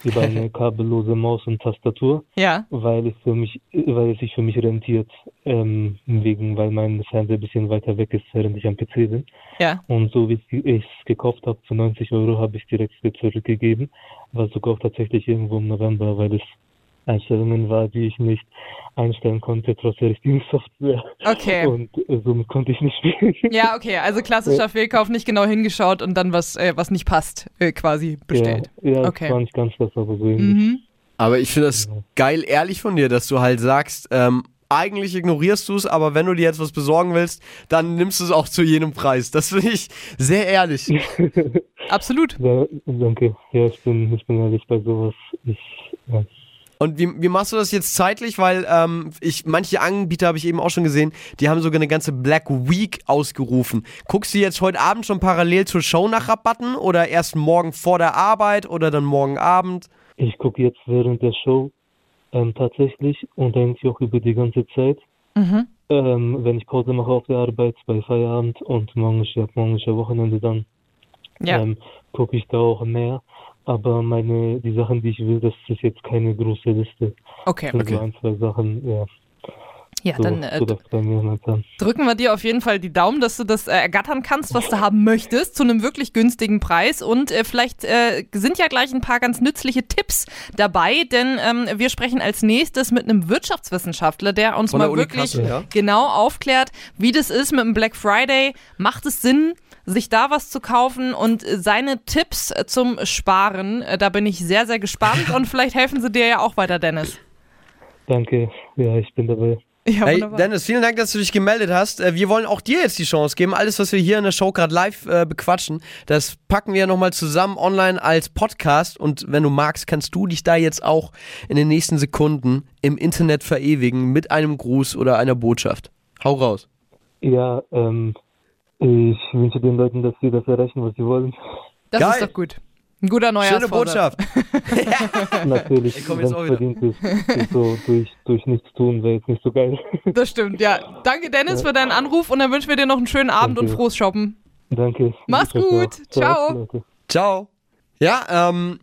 über eine kabellose Maus und Tastatur, Ja. weil es für mich, weil es sich für mich rentiert, ähm, wegen, weil mein Fernseher ein bisschen weiter weg ist, während ich am PC bin. Ja. Und so wie ich es gekauft habe, für 90 Euro, habe ich direkt zurückgegeben, war sogar auch tatsächlich irgendwo im November, weil es Einstellungen war, die ich nicht einstellen konnte, trotz der richtigen Software. Okay. Und äh, somit konnte ich nicht spielen. Ja, okay, also klassischer Fehlkauf, nicht genau hingeschaut und dann was, äh, was nicht passt, äh, quasi bestellt. Ja, ja Okay. das war nicht ganz das, aber so ähnlich. Mhm. Aber ich finde das geil ehrlich von dir, dass du halt sagst, ähm, eigentlich ignorierst du es, aber wenn du dir jetzt was besorgen willst, dann nimmst du es auch zu jenem Preis. Das finde ich sehr ehrlich. Absolut. Ja, danke. Ja, ich bin, ich bin ehrlich bei sowas. Ich, ja. Und wie, wie machst du das jetzt zeitlich? Weil ähm, ich manche Anbieter habe ich eben auch schon gesehen, die haben sogar eine ganze Black Week ausgerufen. Guckst du jetzt heute Abend schon parallel zur Show nach Rabatten oder erst morgen vor der Arbeit oder dann morgen Abend? ich gucke jetzt während der Show ähm, tatsächlich und eigentlich auch über die ganze Zeit. Mhm. Ähm, wenn ich Pause mache auf der Arbeit bei Feierabend und morgen ist ja, morgen ist ja Wochenende, dann Ja. ähm, gucke ich da auch mehr. Aber meine, die Sachen, die ich will, das ist jetzt keine große Liste. Okay. Das sind so ein, zwei Sachen, ja. Ja, So, dann äh, momentan. drücken wir dir auf jeden Fall die Daumen, dass du das äh, ergattern kannst, was du haben möchtest, zu einem wirklich günstigen Preis. Und äh, vielleicht äh, sind ja gleich ein paar ganz nützliche Tipps dabei, denn ähm, wir sprechen als nächstes mit einem Wirtschaftswissenschaftler, der uns Von mal wirklich Kassel, ja? genau aufklärt, wie das ist mit dem Black Friday. Macht es Sinn? sich da was zu kaufen und äh, seine Tipps äh, zum Sparen, da bin ich sehr, sehr gespannt und vielleicht helfen sie dir ja auch weiter, Dennis. Danke. Ja, ich bin dabei. Ja, Hey. Dennis, vielen Dank, dass du dich gemeldet hast. Äh, Wir wollen auch dir jetzt die Chance geben. Alles, was wir hier in der Show gerade live äh, bequatschen, das packen wir nochmal zusammen online als Podcast. Und wenn du magst, kannst du dich da jetzt auch in den nächsten Sekunden im Internet verewigen mit einem Gruß oder einer Botschaft. Hau raus. Ja, ähm, ich wünsche den Leuten, dass sie das erreichen, was sie wollen. Das Geil. ist doch gut. Ein guter neuer Schöne Botschaft. Natürlich, Ich komm wenn jetzt es auch wieder. verdient ist. Und so durch, durch nichts tun wäre jetzt nicht so geil. Das stimmt, ja. Danke, Dennis, für deinen Anruf und dann wünschen wir dir noch einen schönen Abend und Danke. frohes Shoppen. Danke. Mach's Ich gut. Ciao. Ciao. Ja, ähm,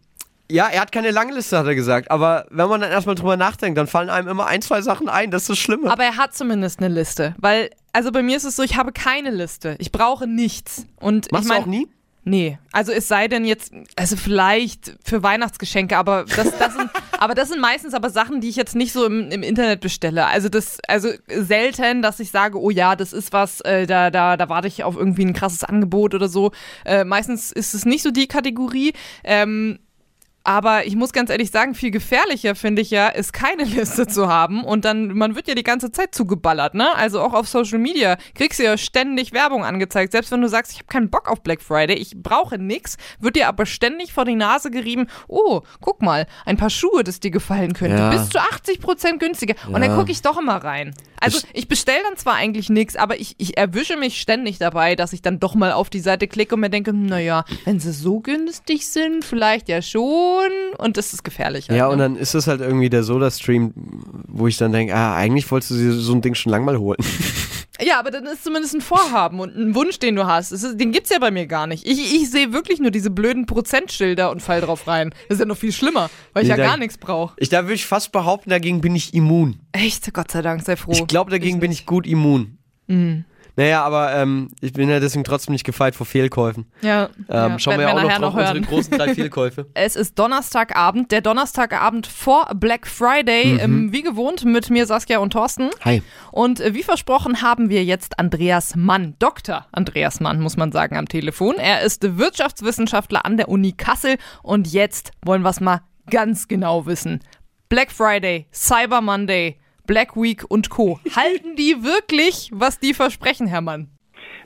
ja, er hat keine lange Liste, hat er gesagt. Aber wenn man dann erstmal drüber nachdenkt, dann fallen einem immer ein, zwei Sachen ein. Das ist das Schlimme. Aber er hat zumindest eine Liste. Weil, also bei mir ist es so, ich habe keine Liste. Ich brauche nichts. Und Machst ich mein, du auch nie? Nee, also es sei denn jetzt, also vielleicht für Weihnachtsgeschenke, aber das, das sind, aber das sind meistens aber Sachen, die ich jetzt nicht so im, im Internet bestelle. Also das, also selten, dass ich sage, oh ja, das ist was, äh, da, da, da warte ich auf irgendwie ein krasses Angebot oder so. Äh, meistens ist es nicht so die Kategorie. Ähm, aber ich muss ganz ehrlich sagen, viel gefährlicher finde ich ja, ist keine Liste zu haben und dann, man wird ja die ganze Zeit zugeballert, ne? Also auch auf Social Media kriegst du ja ständig Werbung angezeigt. Selbst wenn du sagst, ich habe keinen Bock auf Black Friday, ich brauche nix, wird dir aber ständig vor die Nase gerieben, oh, guck mal, ein paar Schuhe, das dir gefallen könnte. Ja. Bis zu 80% günstiger. Und dann Ja. gucke ich doch immer rein. Also ich bestelle dann zwar eigentlich nichts, aber ich, ich erwische mich ständig dabei, dass ich dann doch mal auf die Seite klicke und mir denke, naja, wenn sie so günstig sind, vielleicht ja schon. Und das ist gefährlich. Ja, halt, und ne? dann ist es halt irgendwie der Soda-Stream, wo ich dann denke, ah, eigentlich wolltest du dir so ein Ding schon lang mal holen. Ja, aber dann ist zumindest ein Vorhaben und ein Wunsch, den du hast. Ist, den gibt's ja bei mir gar nicht. Ich, ich sehe wirklich nur diese blöden Prozentschilder und fall drauf rein. Das ist ja noch viel schlimmer, weil ich Nee, ja da- gar nichts brauche. Ich, da würde ich fast behaupten, dagegen bin ich immun. Echt, Gott sei Dank, sei froh. Ich glaube, dagegen bin ich gut immun. Mhm. Naja, aber ähm, ich bin ja deswegen trotzdem nicht gefeit vor Fehlkäufen. Ja, Ähm, ja, schauen wir ja auch noch noch unsere großen drei Fehlkäufe. Es ist Donnerstagabend, der Donnerstagabend vor Black Friday, Mhm. ähm, wie gewohnt mit mir Saskia und Thorsten. Hi. Und äh, wie versprochen haben wir jetzt Andreas Mann, Dr. Andreas Mann, muss man sagen, am Telefon. Er ist Wirtschaftswissenschaftler an der Uni Kassel und jetzt wollen wir es mal ganz genau wissen. Black Friday, Cyber Monday, Black Week und Co. Halten die wirklich, was die versprechen, Herr Mann?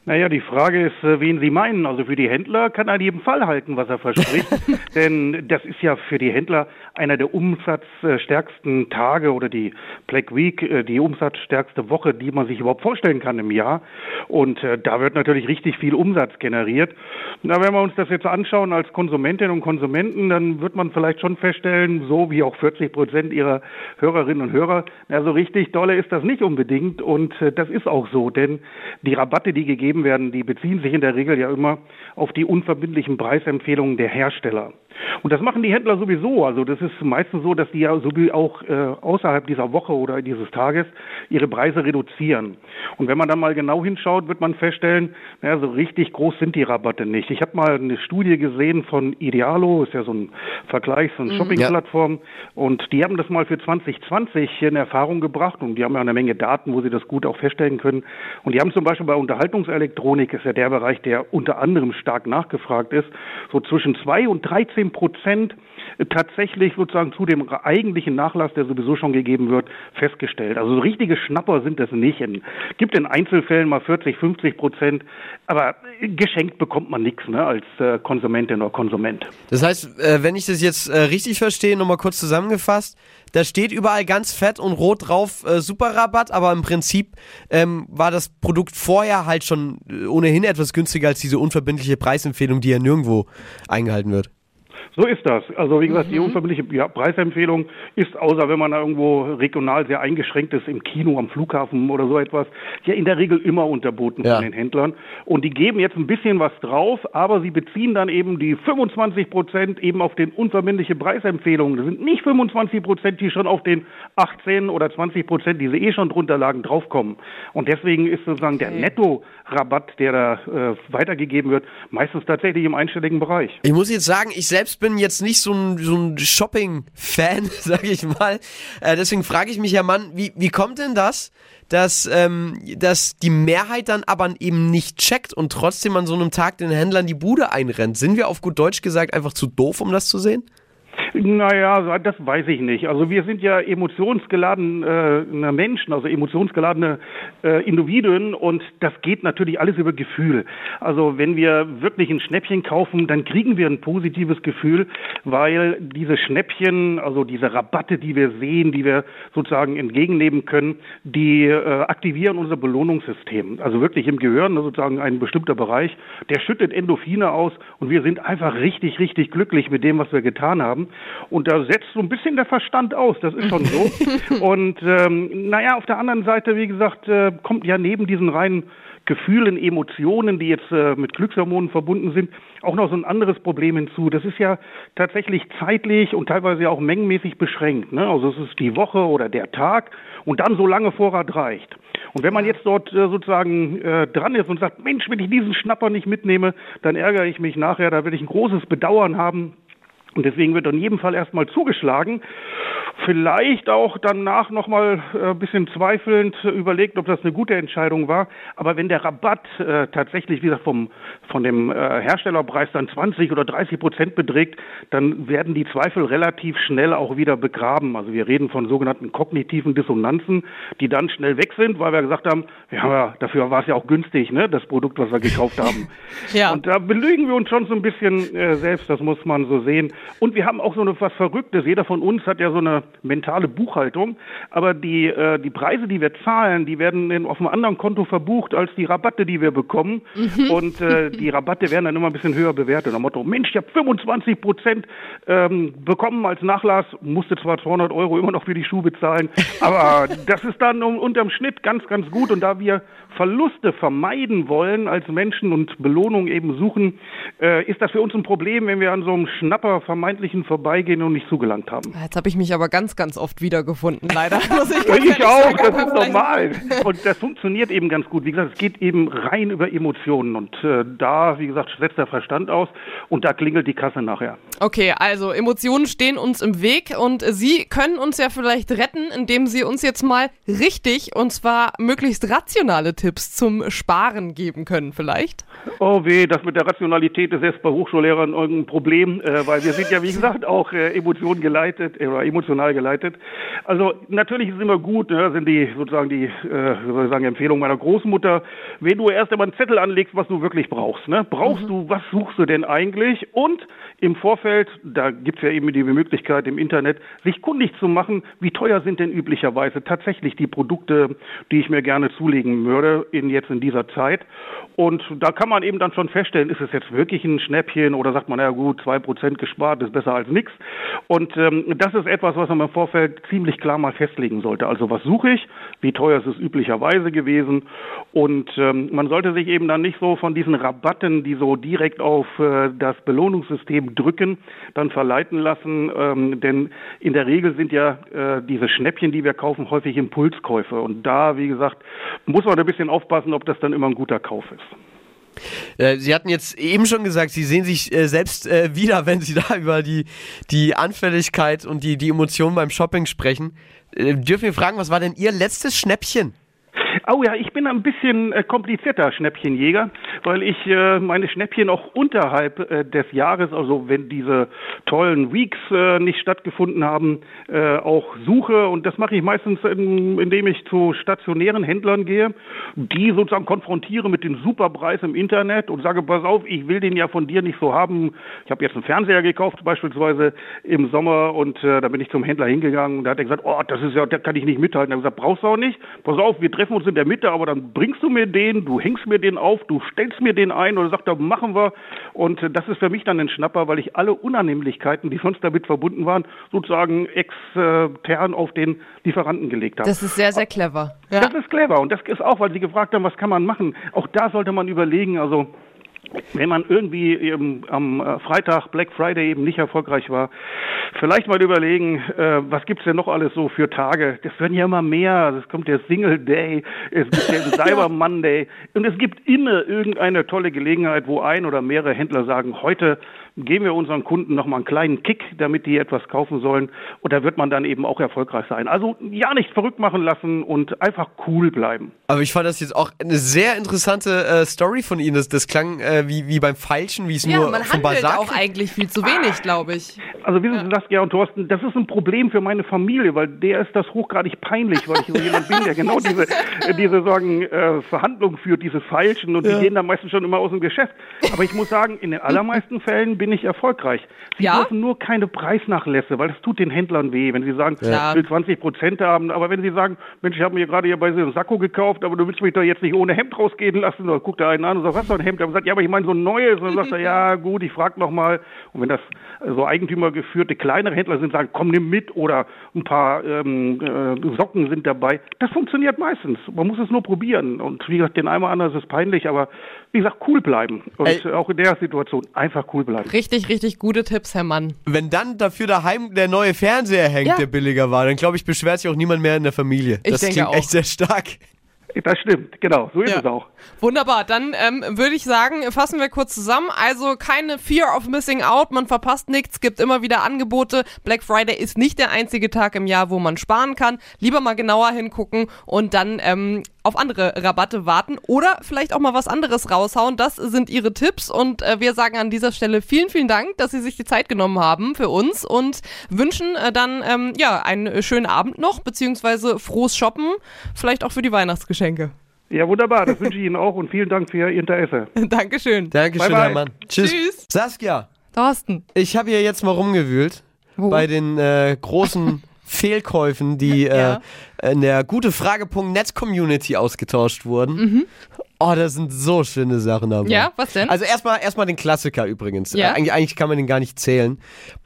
Naja, die Frage ist, äh, wen Sie meinen. Also für die Händler kann er in jedem Fall halten, was er verspricht. Denn das ist ja für die Händler einer der umsatzstärksten Tage oder die Black Week, äh, die umsatzstärkste Woche, die man sich überhaupt vorstellen kann im Jahr. Und äh, da wird natürlich richtig viel Umsatz generiert. Na, wenn wir uns das jetzt anschauen als Konsumentinnen und Konsumenten, dann wird man vielleicht schon feststellen, so wie auch 40 Prozent ihrer Hörerinnen und Hörer, na, so richtig dolle ist das nicht unbedingt. Und das ist auch so, denn die Rabatte, die gegeben werden, die beziehen sich in der Regel ja immer auf die unverbindlichen Preisempfehlungen der Hersteller. Und das machen die Händler sowieso. Also das ist meistens so, dass die ja so wie auch äh, außerhalb dieser Woche oder dieses Tages ihre Preise reduzieren. Und wenn man dann mal genau hinschaut, wird man feststellen, naja, so richtig groß sind die Rabatte nicht. Ich habe mal eine Studie gesehen von Idealo, ist ja so ein Vergleichs- und Shopping-Plattform, und die haben das mal für 2020 in Erfahrung gebracht und die haben ja eine Menge Daten, wo sie das gut auch feststellen können. Und die haben zum Beispiel bei Unterhaltungselektronik, ist ja der Bereich, der unter anderem stark nachgefragt ist, so zwischen 2 und 13 Prozent tatsächlich sozusagen zu dem eigentlichen Nachlass, der sowieso schon gegeben wird, festgestellt. Also so richtige Schnapper sind das nicht. In, gibt in Einzelfällen mal 40, 50 Prozent, aber geschenkt bekommt man nichts ne, als äh, Konsumentin oder Konsument. Das heißt, äh, wenn ich das jetzt äh, richtig verstehe, nochmal kurz zusammengefasst, da steht überall ganz fett und rot drauf äh, Superrabatt, aber im Prinzip ähm, war das Produkt vorher halt schon äh, ohnehin etwas günstiger als diese unverbindliche Preisempfehlung, die ja nirgendwo eingehalten wird. So ist das. Also wie gesagt, die unverbindliche Preisempfehlung ist, außer wenn man da irgendwo regional sehr eingeschränkt ist, im Kino, am Flughafen oder so etwas, ja in der Regel immer unterboten Ja. von den Händlern. Und die geben jetzt ein bisschen was drauf, aber sie beziehen dann eben die 25 Prozent eben auf den unverbindliche Preisempfehlungen. Das sind nicht 25 Prozent, die schon auf den 18 oder 20 Prozent, die sie eh schon drunter lagen, draufkommen. Und deswegen ist sozusagen der Netto-Rabatt, der da äh, weitergegeben wird, meistens tatsächlich im einstelligen Bereich. Ich muss jetzt sagen, ich selbst bin jetzt nicht so ein, so ein Shopping-Fan, sag ich mal. Äh, deswegen frage ich mich ja, Mann, wie, wie kommt denn das, dass, ähm, dass die Mehrheit dann aber eben nicht checkt und trotzdem an so einem Tag den Händlern die Bude einrennt? Sind wir auf gut Deutsch gesagt einfach zu doof, um das zu sehen? Naja, das weiß ich nicht. Also wir sind ja emotionsgeladene äh, Menschen, also emotionsgeladene äh, Individuen und das geht natürlich alles über Gefühl. Also wenn wir wirklich ein Schnäppchen kaufen, dann kriegen wir ein positives Gefühl, weil diese Schnäppchen, also diese Rabatte, die wir sehen, die wir sozusagen entgegennehmen können, die äh, aktivieren unser Belohnungssystem. Also wirklich im Gehirn, ne, sozusagen ein bestimmter Bereich, der schüttet Endorphine aus und wir sind einfach richtig, richtig glücklich mit dem, was wir getan haben. Und da setzt so ein bisschen der Verstand aus, das ist schon so. und ähm, naja, auf der anderen Seite, wie gesagt, äh, kommt ja neben diesen reinen Gefühlen, Emotionen, die jetzt äh, mit Glückshormonen verbunden sind, auch noch so ein anderes Problem hinzu. Das ist ja tatsächlich zeitlich und teilweise auch mengenmäßig beschränkt. Ne? Also es ist die Woche oder der Tag und dann so lange Vorrat reicht. Und wenn man jetzt dort äh, sozusagen äh, dran ist und sagt, Mensch, wenn ich diesen Schnapper nicht mitnehme, dann ärgere ich mich nachher, da werde ich ein großes Bedauern haben. Und deswegen wird in jedem Fall erstmal zugeschlagen. Vielleicht auch danach nochmal äh, ein bisschen zweifelnd überlegt, ob das eine gute Entscheidung war. Aber wenn der Rabatt äh, tatsächlich, wie gesagt, vom, von dem äh, Herstellerpreis dann 20 oder 30 Prozent beträgt, dann werden die Zweifel relativ schnell auch wieder begraben. Also wir reden von sogenannten kognitiven Dissonanzen, die dann schnell weg sind, weil wir gesagt haben, ja, dafür war es ja auch günstig, ne, das Produkt, was wir gekauft haben. Ja. Und da belügen wir uns schon so ein bisschen äh, selbst, das muss man so sehen. Und wir haben auch so eine was Verrücktes. Jeder von uns hat ja so eine mentale Buchhaltung, aber die, äh, die Preise, die wir zahlen, die werden in, auf einem anderen Konto verbucht als die Rabatte, die wir bekommen. Und äh, die Rabatte werden dann immer ein bisschen höher bewertet. Am Motto, Mensch, ich habe 25 Prozent ähm, bekommen als Nachlass, musste zwar 200 Euro immer noch für die Schuhe bezahlen, aber das ist dann um, unterm Schnitt ganz, ganz gut. Und da wir Verluste vermeiden wollen als Menschen und Belohnung eben suchen, äh, ist das für uns ein Problem, wenn wir an so einem Schnapper vermeintlichen vorbeigehen und nicht zugelangt haben. Jetzt habe ich mich aber ganz, ganz oft wiedergefunden, leider. Muss ich ganz Ich auch, sagen. das ist normal. Und das funktioniert eben ganz gut. Wie gesagt, es geht eben rein über Emotionen. Und äh, da, wie gesagt, setzt der Verstand aus und da klingelt die Kasse nachher. Okay, also Emotionen stehen uns im Weg und Sie können uns ja vielleicht retten, indem Sie uns jetzt mal richtig und zwar möglichst rationale Tipps zum Sparen geben können, vielleicht. Oh weh, das mit der Rationalität ist jetzt bei Hochschullehrern irgendein Problem, äh, weil wir sind ja, wie gesagt, auch äh, Emotionen geleitet äh, oder emotional geleitet. Also natürlich ist es immer gut, ne, sind die sozusagen die, äh, soll ich sagen, Empfehlung meiner Großmutter, wenn du erst einmal einen Zettel anlegst, was du wirklich brauchst. Ne? Brauchst du, was suchst du denn eigentlich? Und im Vorfeld, da gibt's ja eben die Möglichkeit im Internet, sich kundig zu machen, wie teuer sind denn üblicherweise tatsächlich die Produkte, die ich mir gerne zulegen würde in jetzt in dieser Zeit. Und da kann man eben dann schon feststellen, ist es jetzt wirklich ein Schnäppchen oder sagt man, na gut, zwei Prozent gespart ist besser als nichts. Und ähm, das ist etwas, was man im Vorfeld ziemlich klar mal festlegen sollte. Also was suche ich? Wie teuer ist es üblicherweise gewesen? Und ähm, man sollte sich eben dann nicht so von diesen Rabatten, die so direkt auf äh, das Belohnungssystem drücken, dann verleiten lassen. Ähm, denn in der Regel sind ja äh, diese Schnäppchen, die wir kaufen, häufig Impulskäufe. Und da, wie gesagt, muss man ein bisschen aufpassen, ob das dann immer ein guter Kauf ist. Äh, Sie hatten jetzt eben schon gesagt, Sie sehen sich äh, selbst äh, wieder, wenn Sie da über die, die Anfälligkeit und die, die Emotionen beim Shopping sprechen. Dürfen wir fragen, was war denn Ihr letztes Schnäppchen? Oh ja, ich bin ein bisschen äh, komplizierter Schnäppchenjäger, weil ich äh, meine Schnäppchen auch unterhalb äh, des Jahres, also wenn diese tollen Weeks nicht stattgefunden haben, auch suche. Und das mache ich meistens, in, indem ich zu stationären Händlern gehe, die sozusagen konfrontiere mit dem Superpreis im Internet und sage, pass auf, ich will den ja von dir nicht so haben. Ich habe jetzt einen Fernseher gekauft beispielsweise im Sommer und äh, da bin ich zum Händler hingegangen da hat er gesagt, oh, das ist ja, da kann ich nicht mithalten. Er hat gesagt, brauchst du auch nicht. Pass auf, wir treffen uns in der Mitte, aber dann bringst du mir den, du hängst mir den auf, du stellst mir den ein oder sagt er, machen wir. Und äh, das ist für mich dann ein Schnapper, weil ich alle Unannehmlichkeiten, die sonst damit verbunden waren, sozusagen extern auf den Lieferanten gelegt habe. Das ist sehr, sehr clever. Ja. Das ist clever und das ist auch, weil Sie gefragt haben, was kann man machen. Auch da sollte man überlegen, also wenn man irgendwie eben am äh, Freitag, Black Friday eben nicht erfolgreich war, vielleicht mal überlegen, äh, was gibt's denn noch alles so für Tage? Das werden ja immer mehr. Es kommt der Single Day, es gibt den Cyber Monday und es gibt immer irgendeine tolle Gelegenheit, wo ein oder mehrere Händler sagen, heute geben wir unseren Kunden noch mal einen kleinen Kick, damit die etwas kaufen sollen und da wird man dann eben auch erfolgreich sein. Also ja, nicht verrückt machen lassen und einfach cool bleiben. Aber ich fand das jetzt auch eine sehr interessante äh, Story von Ihnen. Das, das klang äh, wie, wie beim Feilschen, wie es Ja, nur man vom Basar auch eigentlich viel zu wenig, glaube ich. Also wissen Sie das, Gerhard und Thorsten, das ist ein Problem für meine Familie, weil der ist das hochgradig peinlich, weil ich so jemand bin, der genau diese, äh, diese sagen, äh, Verhandlungen führt, diese Feilschen und die gehen dann meistens schon immer aus dem Geschäft. Aber ich muss sagen, in den allermeisten Fällen bin ich erfolgreich. Sie Ja? dürfen nur keine Preisnachlässe, weil das tut den Händlern weh, wenn sie sagen, Ja. ich will 20 Prozent haben, aber wenn sie sagen, Mensch, ich habe mir gerade hier bei so einem Sakko gekauft, aber du willst mich doch jetzt nicht ohne Hemd rausgehen lassen, oder guckt der einen an und sagt, was für ein Hemd? Aber sagt, ja, aber ich meine so ein neues. Und dann sagt er, ja, gut, ich frage nochmal. Und wenn das so eigentümergeführte kleinere Händler sind, sagen, komm, nimm mit oder ein paar ähm, äh, Socken sind dabei. Das funktioniert meistens. Man muss es nur probieren. Und wie gesagt, den einen oder anderen ist es peinlich, aber wie gesagt, cool bleiben. Und Ey. auch in der Situation einfach cool bleiben. Richtig, richtig gute Tipps, Herr Mann. Wenn dann dafür daheim der neue Fernseher hängt, Ja. der billiger war, dann glaube ich, beschwert sich auch niemand mehr in der Familie. Ich das denke klingt auch. echt sehr stark. Das stimmt, genau, so ist Ja. es auch. Wunderbar, dann ähm, würde ich sagen, fassen wir kurz zusammen. Also keine Fear of Missing Out, man verpasst nichts, gibt immer wieder Angebote. Black Friday ist nicht der einzige Tag im Jahr, wo man sparen kann. Lieber mal genauer hingucken und dann ähm, auf andere Rabatte warten oder vielleicht auch mal was anderes raushauen. Das sind ihre Tipps und äh, wir sagen an dieser Stelle vielen, vielen Dank, dass Sie sich die Zeit genommen haben für uns und wünschen äh, dann ähm, ja einen schönen Abend noch, beziehungsweise frohes Shoppen, vielleicht auch für die Weihnachtsgeschenke. Ja, wunderbar, das wünsche ich Ihnen auch und vielen Dank für Ihr Interesse. Dankeschön. Dankeschön, Bye, bye. Herr Mann. Tschüss. Tschüss. Saskia, Thorsten. ich habe hier jetzt mal rumgewühlt Wo? bei den äh, großen Fehlkäufen, die Ja. äh, in der gute-frage.net-Community ausgetauscht wurden. Oh, da sind so schöne Sachen dabei. Mhm. Ja, was denn? Also erstmal erstmal den Klassiker übrigens. Ja. Äh, eigentlich, eigentlich kann man den gar nicht zählen.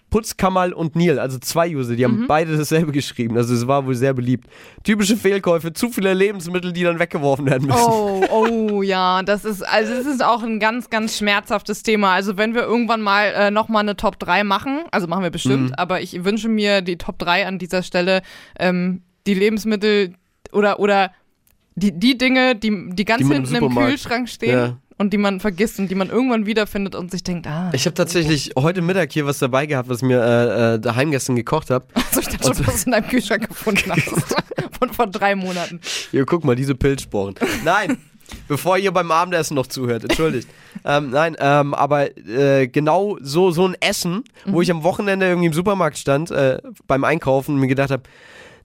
Putzkammerl und Neil, also zwei User, die Mhm. haben beide dasselbe geschrieben. Also es war wohl sehr beliebt. Typische Fehlkäufe, zu viele Lebensmittel, die dann weggeworfen werden müssen. Oh, oh, ja, das ist, also es ist auch ein ganz, ganz schmerzhaftes Thema. Also wenn wir irgendwann mal äh, nochmal eine Top 3 machen, also machen wir bestimmt, Mhm. aber ich wünsche mir die Top 3 an dieser Stelle, ähm, die Lebensmittel oder, oder die, die Dinge, die, die ganz Die hinten im, Kühlschrank stehen Ja. Und die man vergisst und die man irgendwann wiederfindet und sich denkt, ah, Ich habe tatsächlich heute Mittag hier was dabei gehabt, was ich mir äh, äh, daheim gestern gekocht habe. so ich dachte schon, was du in deinem Kühlschrank gefunden hast. Von vor drei Monaten. Hier, guck mal, diese Pilzsporen. Nein, bevor ihr beim Abendessen noch zuhört, entschuldigt. ähm, nein, ähm, aber äh, genau so, so ein Essen, wo ich am Wochenende irgendwie im Supermarkt stand, äh, beim Einkaufen und mir gedacht habe,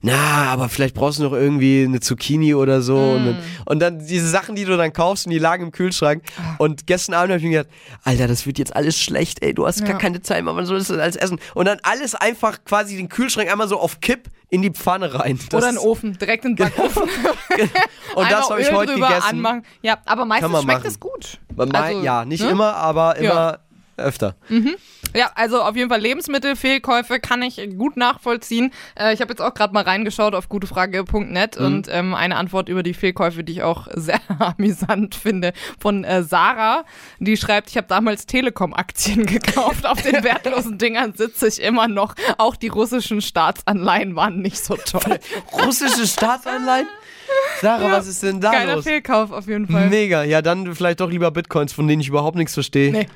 na, aber vielleicht brauchst du noch irgendwie eine Zucchini oder so. Und, dann, und dann diese Sachen, die du dann kaufst und die lagen im Kühlschrank. Und gestern Abend habe ich mir gedacht, Alter, das wird jetzt alles schlecht, ey, du hast Ja. gar keine Zeit mehr, man soll das alles essen. Und dann alles einfach quasi den Kühlschrank einmal so auf Kipp in die Pfanne rein. Das- Oder in den Ofen, direkt in den Backofen. Und das habe ich Öl heute drüber gegessen. Anmachen. Ja, aber meistens schmeckt es gut. Also, ja, nicht ne? immer, aber immer Ja. öfter. Ja, also auf jeden Fall Lebensmittelfehlkäufe kann ich gut nachvollziehen. Äh, ich habe jetzt auch gerade mal reingeschaut auf gutefrage.net Mhm. und ähm, eine Antwort über die Fehlkäufe, die ich auch sehr amüsant finde, von äh, Sarah. Die schreibt, ich habe damals Telekom-Aktien gekauft. auf den wertlosen Dingern sitze ich immer noch. Auch die russischen Staatsanleihen waren nicht so toll. Russische Staatsanleihen? Sarah, was ist denn da Geiler los? Fehlkauf auf jeden Fall. Mega. Ja, dann vielleicht doch lieber Bitcoins, von denen ich überhaupt nichts verstehe. Nee.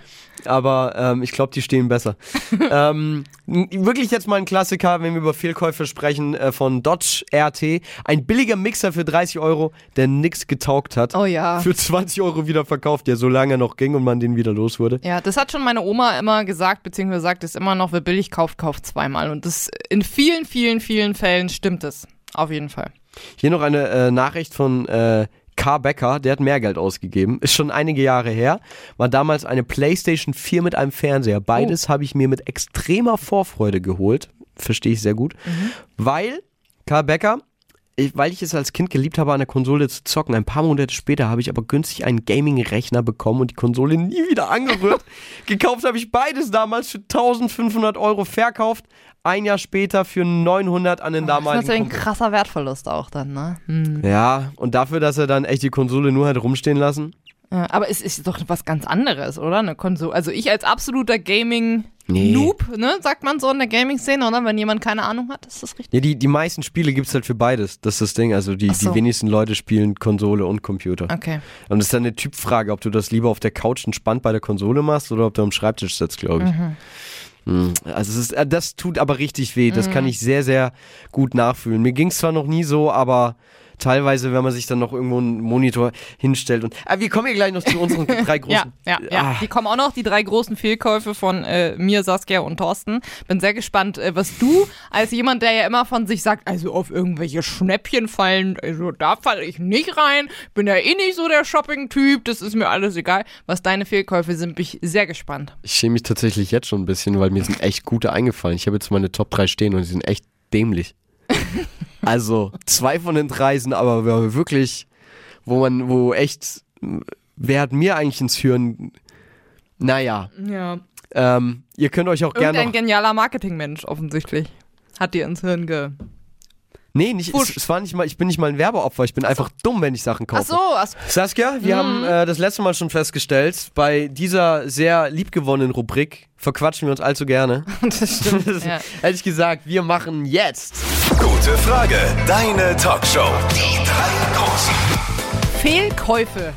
Aber ähm, ich glaube, die stehen besser. ähm, wirklich jetzt mal ein Klassiker, wenn wir über Fehlkäufe sprechen, äh, von Dodge RT. Ein billiger Mixer für 30 Euro, der nix getaugt hat. Oh ja. Für 20 Euro wieder verkauft, der so lange noch ging und man den wieder los wurde. Ja, das hat schon meine Oma immer gesagt, beziehungsweise sagt es immer noch, wer billig kauft, kauft zweimal. Und das in vielen, vielen, vielen Fällen stimmt es. Auf jeden Fall. Hier noch eine äh, Nachricht von äh, K. Becker, der hat mehr Geld ausgegeben. Ist schon einige Jahre her. War damals eine PlayStation 4 mit einem Fernseher. Beides habe ich mir mit extremer Vorfreude geholt. Verstehe ich sehr gut. Weil K. Becker, ich, weil ich es als Kind geliebt habe, an der Konsole zu zocken. Ein paar Monate später habe ich aber günstig einen Gaming-Rechner bekommen und die Konsole nie wieder angerührt. Gekauft habe ich beides damals für 1500 Euro verkauft. Ein Jahr später für 900 an den Das ist damaligen natürlich ein Kumpel. krasser Wertverlust auch dann, ne? Hm. Ja, und dafür, dass er dann echt die Konsole nur hat rumstehen lassen. Ja, aber es ist doch was ganz anderes, oder? Eine Konsole. Also ich als absoluter Gaming Nee. Noob, ne, sagt man so in der Gaming-Szene, oder? Wenn jemand keine Ahnung hat, ist das richtig? Ja, die, die meisten Spiele gibt es halt für beides. Das ist das Ding. Also die, so. die wenigsten Leute spielen Konsole und Computer. Okay. Und es ist dann eine Typfrage, ob du das lieber auf der Couch entspannt bei der Konsole machst oder ob du am Schreibtisch sitzt, glaube ich. Mhm. Also es ist, äh, das tut aber richtig weh. Das kann ich sehr, sehr gut nachfühlen. Mir ging es zwar noch nie so, aber teilweise, wenn man sich dann noch irgendwo einen Monitor hinstellt und. Ah, wir kommen hier gleich noch zu unseren drei großen. Ja, ja, ja. Ah. Die kommen auch noch, die drei großen Fehlkäufe von äh, mir, Saskia und Thorsten. Bin sehr gespannt, äh, was du als jemand, der ja immer von sich sagt, also auf irgendwelche Schnäppchen fallen, also da falle ich nicht rein, bin ja eh nicht so der Shopping-Typ, das ist mir alles egal. Was deine Fehlkäufe sind, bin ich sehr gespannt. Ich schäme mich tatsächlich jetzt schon ein bisschen, weil mir sind echt gute eingefallen. Ich habe jetzt meine Top 3 stehen und die sind echt dämlich. Also, zwei von den drei sind aber wirklich, wo man, wo echt, wer hat mir eigentlich ins Hirn, naja, Ja. ähm, ihr könnt euch auch gerne noch, genialer Marketingmensch, offensichtlich. Hat dir ins Hirn ge... nee, nicht, es, es war nicht mal, ich bin nicht mal ein Werbeopfer, ich bin einfach dumm, wenn ich Sachen kaufe. Ach so, ach so. Saskia, wir Mhm. haben äh, das letzte Mal schon festgestellt, bei dieser sehr liebgewonnenen Rubrik verquatschen wir uns allzu gerne. das stimmt. ja. Hätte ich gesagt, wir machen jetzt Gute Frage, deine Talkshow. Die drei Großen. Fehlkäufe.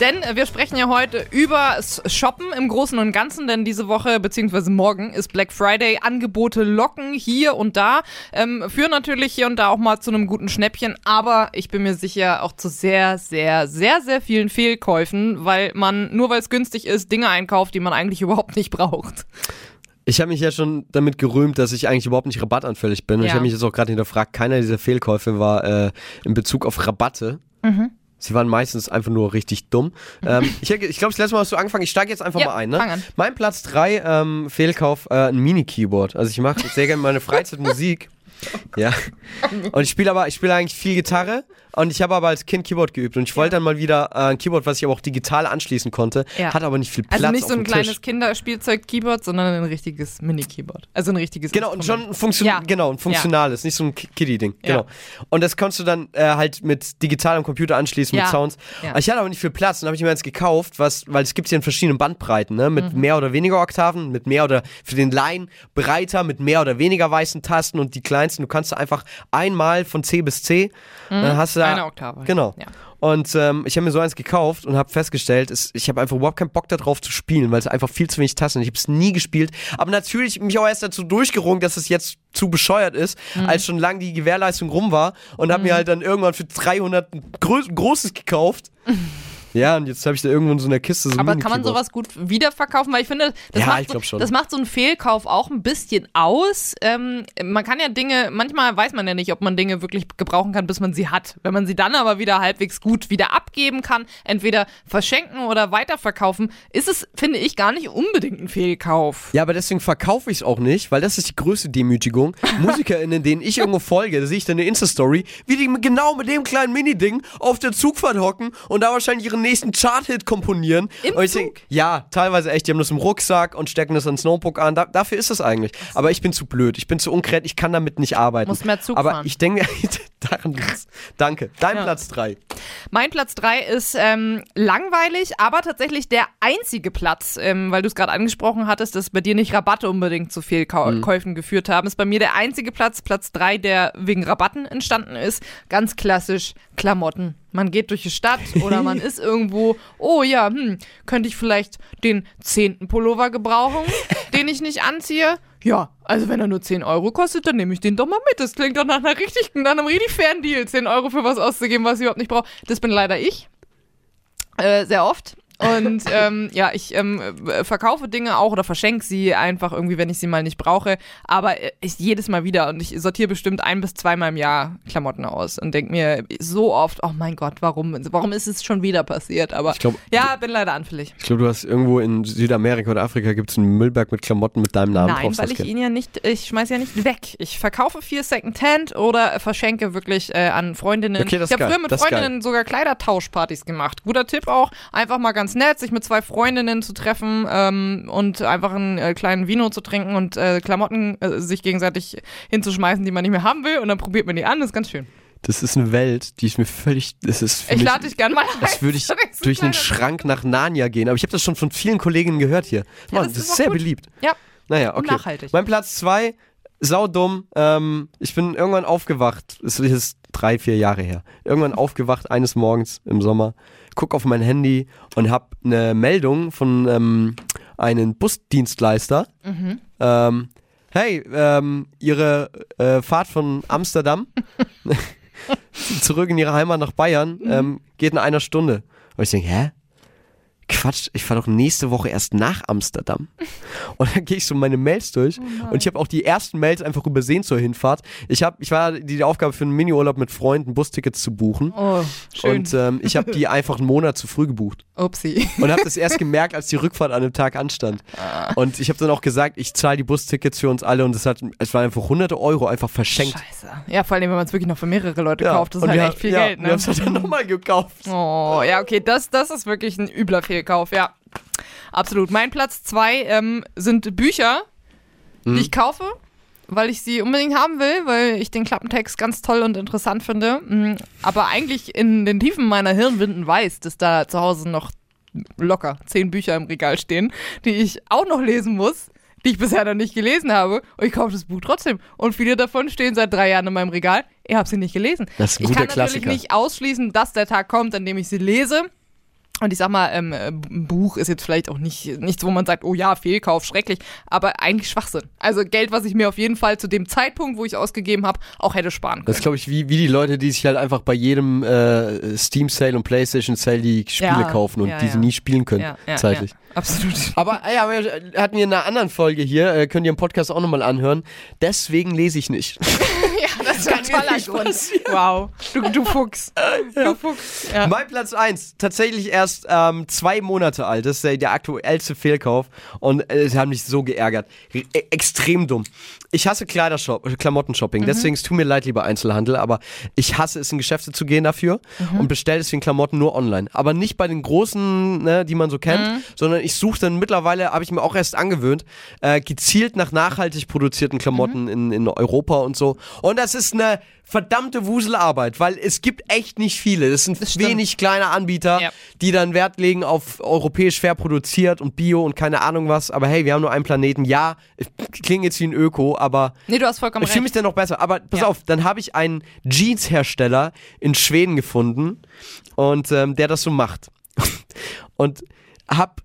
Denn äh, wir sprechen ja heute über Shoppen im Großen und Ganzen, denn diese Woche bzw. morgen ist Black Friday. Angebote locken hier und da, ähm, führen natürlich hier und da auch mal zu einem guten Schnäppchen, aber ich bin mir sicher auch zu sehr, sehr, sehr, sehr vielen Fehlkäufen, weil man, nur weil es günstig ist, Dinge einkauft, die man eigentlich überhaupt nicht braucht. Ich habe mich ja schon damit gerühmt, dass ich eigentlich überhaupt nicht rabattanfällig bin. Und Ja. ich habe mich jetzt auch gerade hinterfragt, keiner dieser Fehlkäufe war äh, in Bezug auf Rabatte. Mhm. Sie waren meistens einfach nur richtig dumm. Ähm, ich ich glaube, das letzte Mal hast du angefangen. Ich steige jetzt einfach Ja, mal ein. Ne? an. Mein Platz 3 ähm, Fehlkauf, äh, ein Mini-Keyboard. Also ich mache sehr gerne meine Freizeitmusik. Ja. Und ich spiele aber, ich spiele eigentlich viel Gitarre und ich habe aber als Kind Keyboard geübt und ich wollte dann mal wieder äh, ein Keyboard, was ich aber auch digital anschließen konnte, Ja. hat aber nicht viel Platz Also nicht so ein kleines. Kinderspielzeug-Keyboard, sondern ein richtiges Mini-Keyboard. Also ein richtiges Genau, und schon Funktion Ja. genau, ein funktionales, nicht so ein Ki- Kiddie-Ding. Ja. Genau. Und das konntest du dann äh, halt mit digitalem Computer anschließen, Ja. mit Sounds. Ja. Ich hatte aber nicht viel Platz und habe ich mir jetzt gekauft, was, weil es gibt ja in verschiedenen Bandbreiten, ne? Mit Mhm. mehr oder weniger Oktaven, mit mehr oder für den Laien breiter, mit mehr oder weniger weißen Tasten und die kleinsten, du kannst einfach einmal von C bis C, dann hast du da, Mhm. Eine Oktave. Genau. Ja. Und ähm, ich habe mir so eins gekauft und habe festgestellt, es, ich habe einfach überhaupt keinen Bock darauf zu spielen, weil es einfach viel zu wenig Tasten. Ich habe es nie gespielt, aber natürlich mich auch erst dazu durchgerungen, dass es jetzt zu bescheuert ist, Mhm. als schon lang die Gewährleistung rum war und habe mir halt dann irgendwann für 300 ein großes gekauft. Ja, und jetzt habe ich da irgendwo in so einer Kiste so ein Aber kann man sowas gut wiederverkaufen? Weil ich finde, das, Ja, macht, ich glaub schon. das macht so einen Fehlkauf auch ein bisschen aus. Ähm, man kann ja Dinge, manchmal weiß man ja nicht, ob man Dinge wirklich gebrauchen kann, bis man sie hat. Wenn man sie dann aber wieder halbwegs gut wieder abgeben kann, entweder verschenken oder weiterverkaufen, ist es, finde ich, gar nicht unbedingt ein Fehlkauf. Ja, aber deswegen verkaufe ich es auch nicht, weil das ist die größte Demütigung. MusikerInnen, denen ich irgendwo folge, da sehe ich dann eine Insta-Story, wie die genau mit dem kleinen Mini-Ding auf der Zugfahrt hocken und da wahrscheinlich ihren nächsten Chart-Hit komponieren. Im Zug? denk, ja, teilweise echt, die haben das im Rucksack und stecken das ans Notebook an. Da, dafür ist es eigentlich. Aber ich bin zu blöd, ich bin zu unkreativ, ich kann damit nicht arbeiten. Musst mehr Zug aber fahren. ich denke daran liegt's. Danke. Dein Ja. Platz 3. Mein Platz 3 ist ähm, langweilig, aber tatsächlich der einzige Platz, ähm, weil du es gerade angesprochen hattest, dass bei dir nicht Rabatte unbedingt zu Fehlkäufen geführt haben. Ist bei mir der einzige Platz, Platz 3, der wegen Rabatten entstanden ist. Ganz klassisch Klamotten. Man geht durch die Stadt oder man ist irgendwo, oh ja, hm, könnte ich vielleicht den zehnten Pullover gebrauchen, den ich nicht anziehe? Ja, also wenn er nur 10 Euro kostet, dann nehme ich den doch mal mit. Das klingt doch nach einer richtig, nach einem richtig fairen Deal, 10 Euro für was auszugeben, was ich überhaupt nicht brauche. Das bin leider ich. Äh, sehr oft. Und ähm, ja, ich ähm, äh, verkaufe Dinge auch oder verschenke sie einfach irgendwie, wenn ich sie mal nicht brauche. Aber äh, ich jedes Mal wieder und ich sortiere bestimmt ein bis zweimal im Jahr Klamotten aus und denke mir so oft, oh mein Gott, warum, warum ist es schon wieder passiert? Aber Ich glaube, ja, bin leider anfällig. ich glaub, du hast irgendwo in Südamerika oder Afrika gibt es einen Müllberg mit Klamotten mit deinem Namen drauf. Nein, weil ich ihn ja nicht, ich schmeiß ja nicht weg. Ich verkaufe viel Secondhand oder verschenke wirklich äh, an Freundinnen. Okay, das ich habe früher mit Freundinnen sogar Kleidertauschpartys gemacht. Guter Tipp auch, einfach mal ganz nett, sich mit zwei Freundinnen zu treffen ähm, und einfach einen äh, kleinen Vino zu trinken und äh, Klamotten äh, sich gegenseitig hinzuschmeißen, die man nicht mehr haben will und dann probiert man die an, das ist ganz schön. Das ist eine Welt, die ist mir völlig. Das ist für Ich mich, lade dich gerne mal ein. Als würde ich durch einen Schrank nach Narnia gehen. Aber ich habe das schon von vielen Kolleginnen gehört hier. Mann, das das, ist ist sehr gut. beliebt. Ja, Naja, okay. nachhaltig. Mein Platz zwei, saudumm. Ähm, ich bin irgendwann aufgewacht. Es ist drei, vier Jahre her. Irgendwann aufgewacht eines Morgens im Sommer. Guck auf mein Handy und hab eine Meldung von ähm, einem Busdienstleister. Mhm. Ähm, hey, ähm, Ihre äh, Fahrt von Amsterdam zurück in Ihre Heimat nach Bayern Mhm. ähm, geht in einer Stunde. Und ich denke, hä? Quatsch, ich fahre doch nächste Woche erst nach Amsterdam. Und dann gehe ich so meine Mails durch Oh und ich habe auch die ersten Mails einfach übersehen zur Hinfahrt. Ich habe, ich war die, Aufgabe für einen Miniurlaub mit Freunden Bustickets zu buchen Oh, schön. und ähm, ich habe die einfach einen Monat zu früh gebucht Upsi. und habe das erst gemerkt, als die Rückfahrt an dem Tag anstand. Ah. Und ich habe dann auch gesagt, ich zahle die Bustickets für uns alle und es hat, es waren einfach hunderte Euro einfach verschenkt. Scheiße. Ja, vor allem, wenn man es wirklich noch für mehrere Leute kauft, das ist und halt wir- echt viel ja, Geld, Wir ne? haben es halt dann nochmal gekauft. Oh, ja, okay, das, das ist wirklich ein übler Fehlkauf, ja. Absolut. Mein Platz zwei ähm, sind Bücher, Mhm. die ich kaufe, weil ich sie unbedingt haben will, weil ich den Klappentext ganz toll und interessant finde. Mm, Aber eigentlich in den Tiefen meiner Hirnwinden weiß, dass da zu Hause noch locker zehn Bücher im Regal stehen, die ich auch noch lesen muss, die ich bisher noch nicht gelesen habe. Und ich kaufe das Buch trotzdem. Und viele davon stehen seit drei Jahren in meinem Regal. Ich habe sie nicht gelesen. Das ist ein ich guter kann natürlich Klassiker. nicht ausschließen, dass der Tag kommt, an dem ich sie lese. Und ich sag mal, ähm, äh, ein Buch ist jetzt vielleicht auch nicht nichts, wo man sagt, oh ja, Fehlkauf, schrecklich, aber eigentlich Schwachsinn. Also Geld, was ich mir auf jeden Fall zu dem Zeitpunkt, wo ich ausgegeben habe, auch hätte sparen Das können. ist, glaube ich, wie, wie die Leute, die sich halt einfach bei jedem äh, Steam-Sale und Playstation-Sale die Spiele Ja, kaufen und ja, die ja. sie nie spielen können, zeitlich. Ja, absolut. Aber ah ja, wir hatten wir in einer anderen Folge hier, äh, könnt ihr im Podcast auch nochmal anhören. Deswegen lese ich nicht. das ist ein mir nicht Grund. passieren. Wow, du, du Fuchs. Du Fuchs. Ja. Mein Platz 1, tatsächlich erst ähm, zwei Monate alt. Das ist der, der aktuellste Fehlkauf. Und äh, sie haben mich so geärgert. E extrem dumm. Ich hasse Kleidershop, Klamottenshopping. Mhm. Deswegen es tut mir leid, lieber Einzelhandel. Aber ich hasse es, in Geschäfte zu gehen dafür Mhm. und bestelle deswegen Klamotten nur online. Aber nicht bei den großen, ne, die man so kennt, Mhm. sondern ich suche dann mittlerweile, habe ich mir auch erst angewöhnt, äh, gezielt nach nachhaltig produzierten Klamotten Mhm. in, in Europa und so. Und das ist eine verdammte Wuselarbeit, weil es gibt echt nicht viele. Das sind stimmt. wenig kleine Anbieter, Ja. die dann Wert legen auf europäisch fair produziert und Bio und keine Ahnung was. Aber hey, wir haben nur einen Planeten. Ja, ich klinge jetzt wie ein Öko, aber Nee, du hast vollkommen ich fühle mich recht. dann noch besser. Aber pass Ja. auf, dann habe ich einen Jeans-Hersteller in Schweden gefunden und ähm, der das so macht. und hab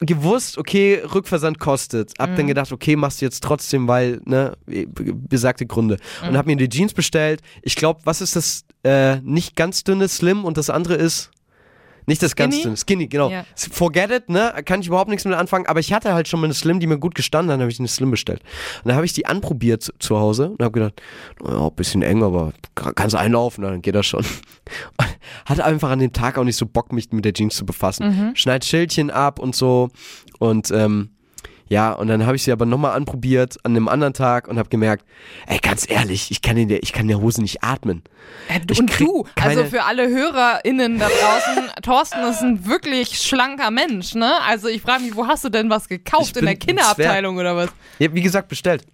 gewusst, okay, Rückversand kostet. Hab Mhm. dann gedacht, okay, machst du jetzt trotzdem, weil, ne, besagte Gründe. Mhm. Und hab mir die Jeans bestellt. Ich glaube, was ist das, äh, nicht ganz dünne Slim und das andere ist nicht das ganz Skinny? dünne, Skinny, genau. Ja. Forget it, ne, kann ich überhaupt nichts mit anfangen, aber ich hatte halt schon mal eine Slim, die mir gut gestanden hat, dann habe ich eine Slim bestellt. Und dann habe ich die anprobiert zu, zu Hause und habe gedacht, ja, ein bisschen eng, aber kann- kannst einlaufen, dann geht das schon. Und hatte einfach an dem Tag auch nicht so Bock, mich mit der Jeans zu befassen. Mhm. Schneid Schildchen ab und so und ähm, ja, und dann habe ich sie aber nochmal anprobiert an einem anderen Tag und habe gemerkt, ey, ganz ehrlich, ich kann in der, ich kann in der Hose nicht atmen. Äh, du- ich und du, also für alle HörerInnen da draußen, Thorsten ist ein wirklich schlanker Mensch, ne? Also ich frage mich, wo hast du denn was gekauft? In der Kinderabteilung oder was? Ja, wie gesagt, bestellt.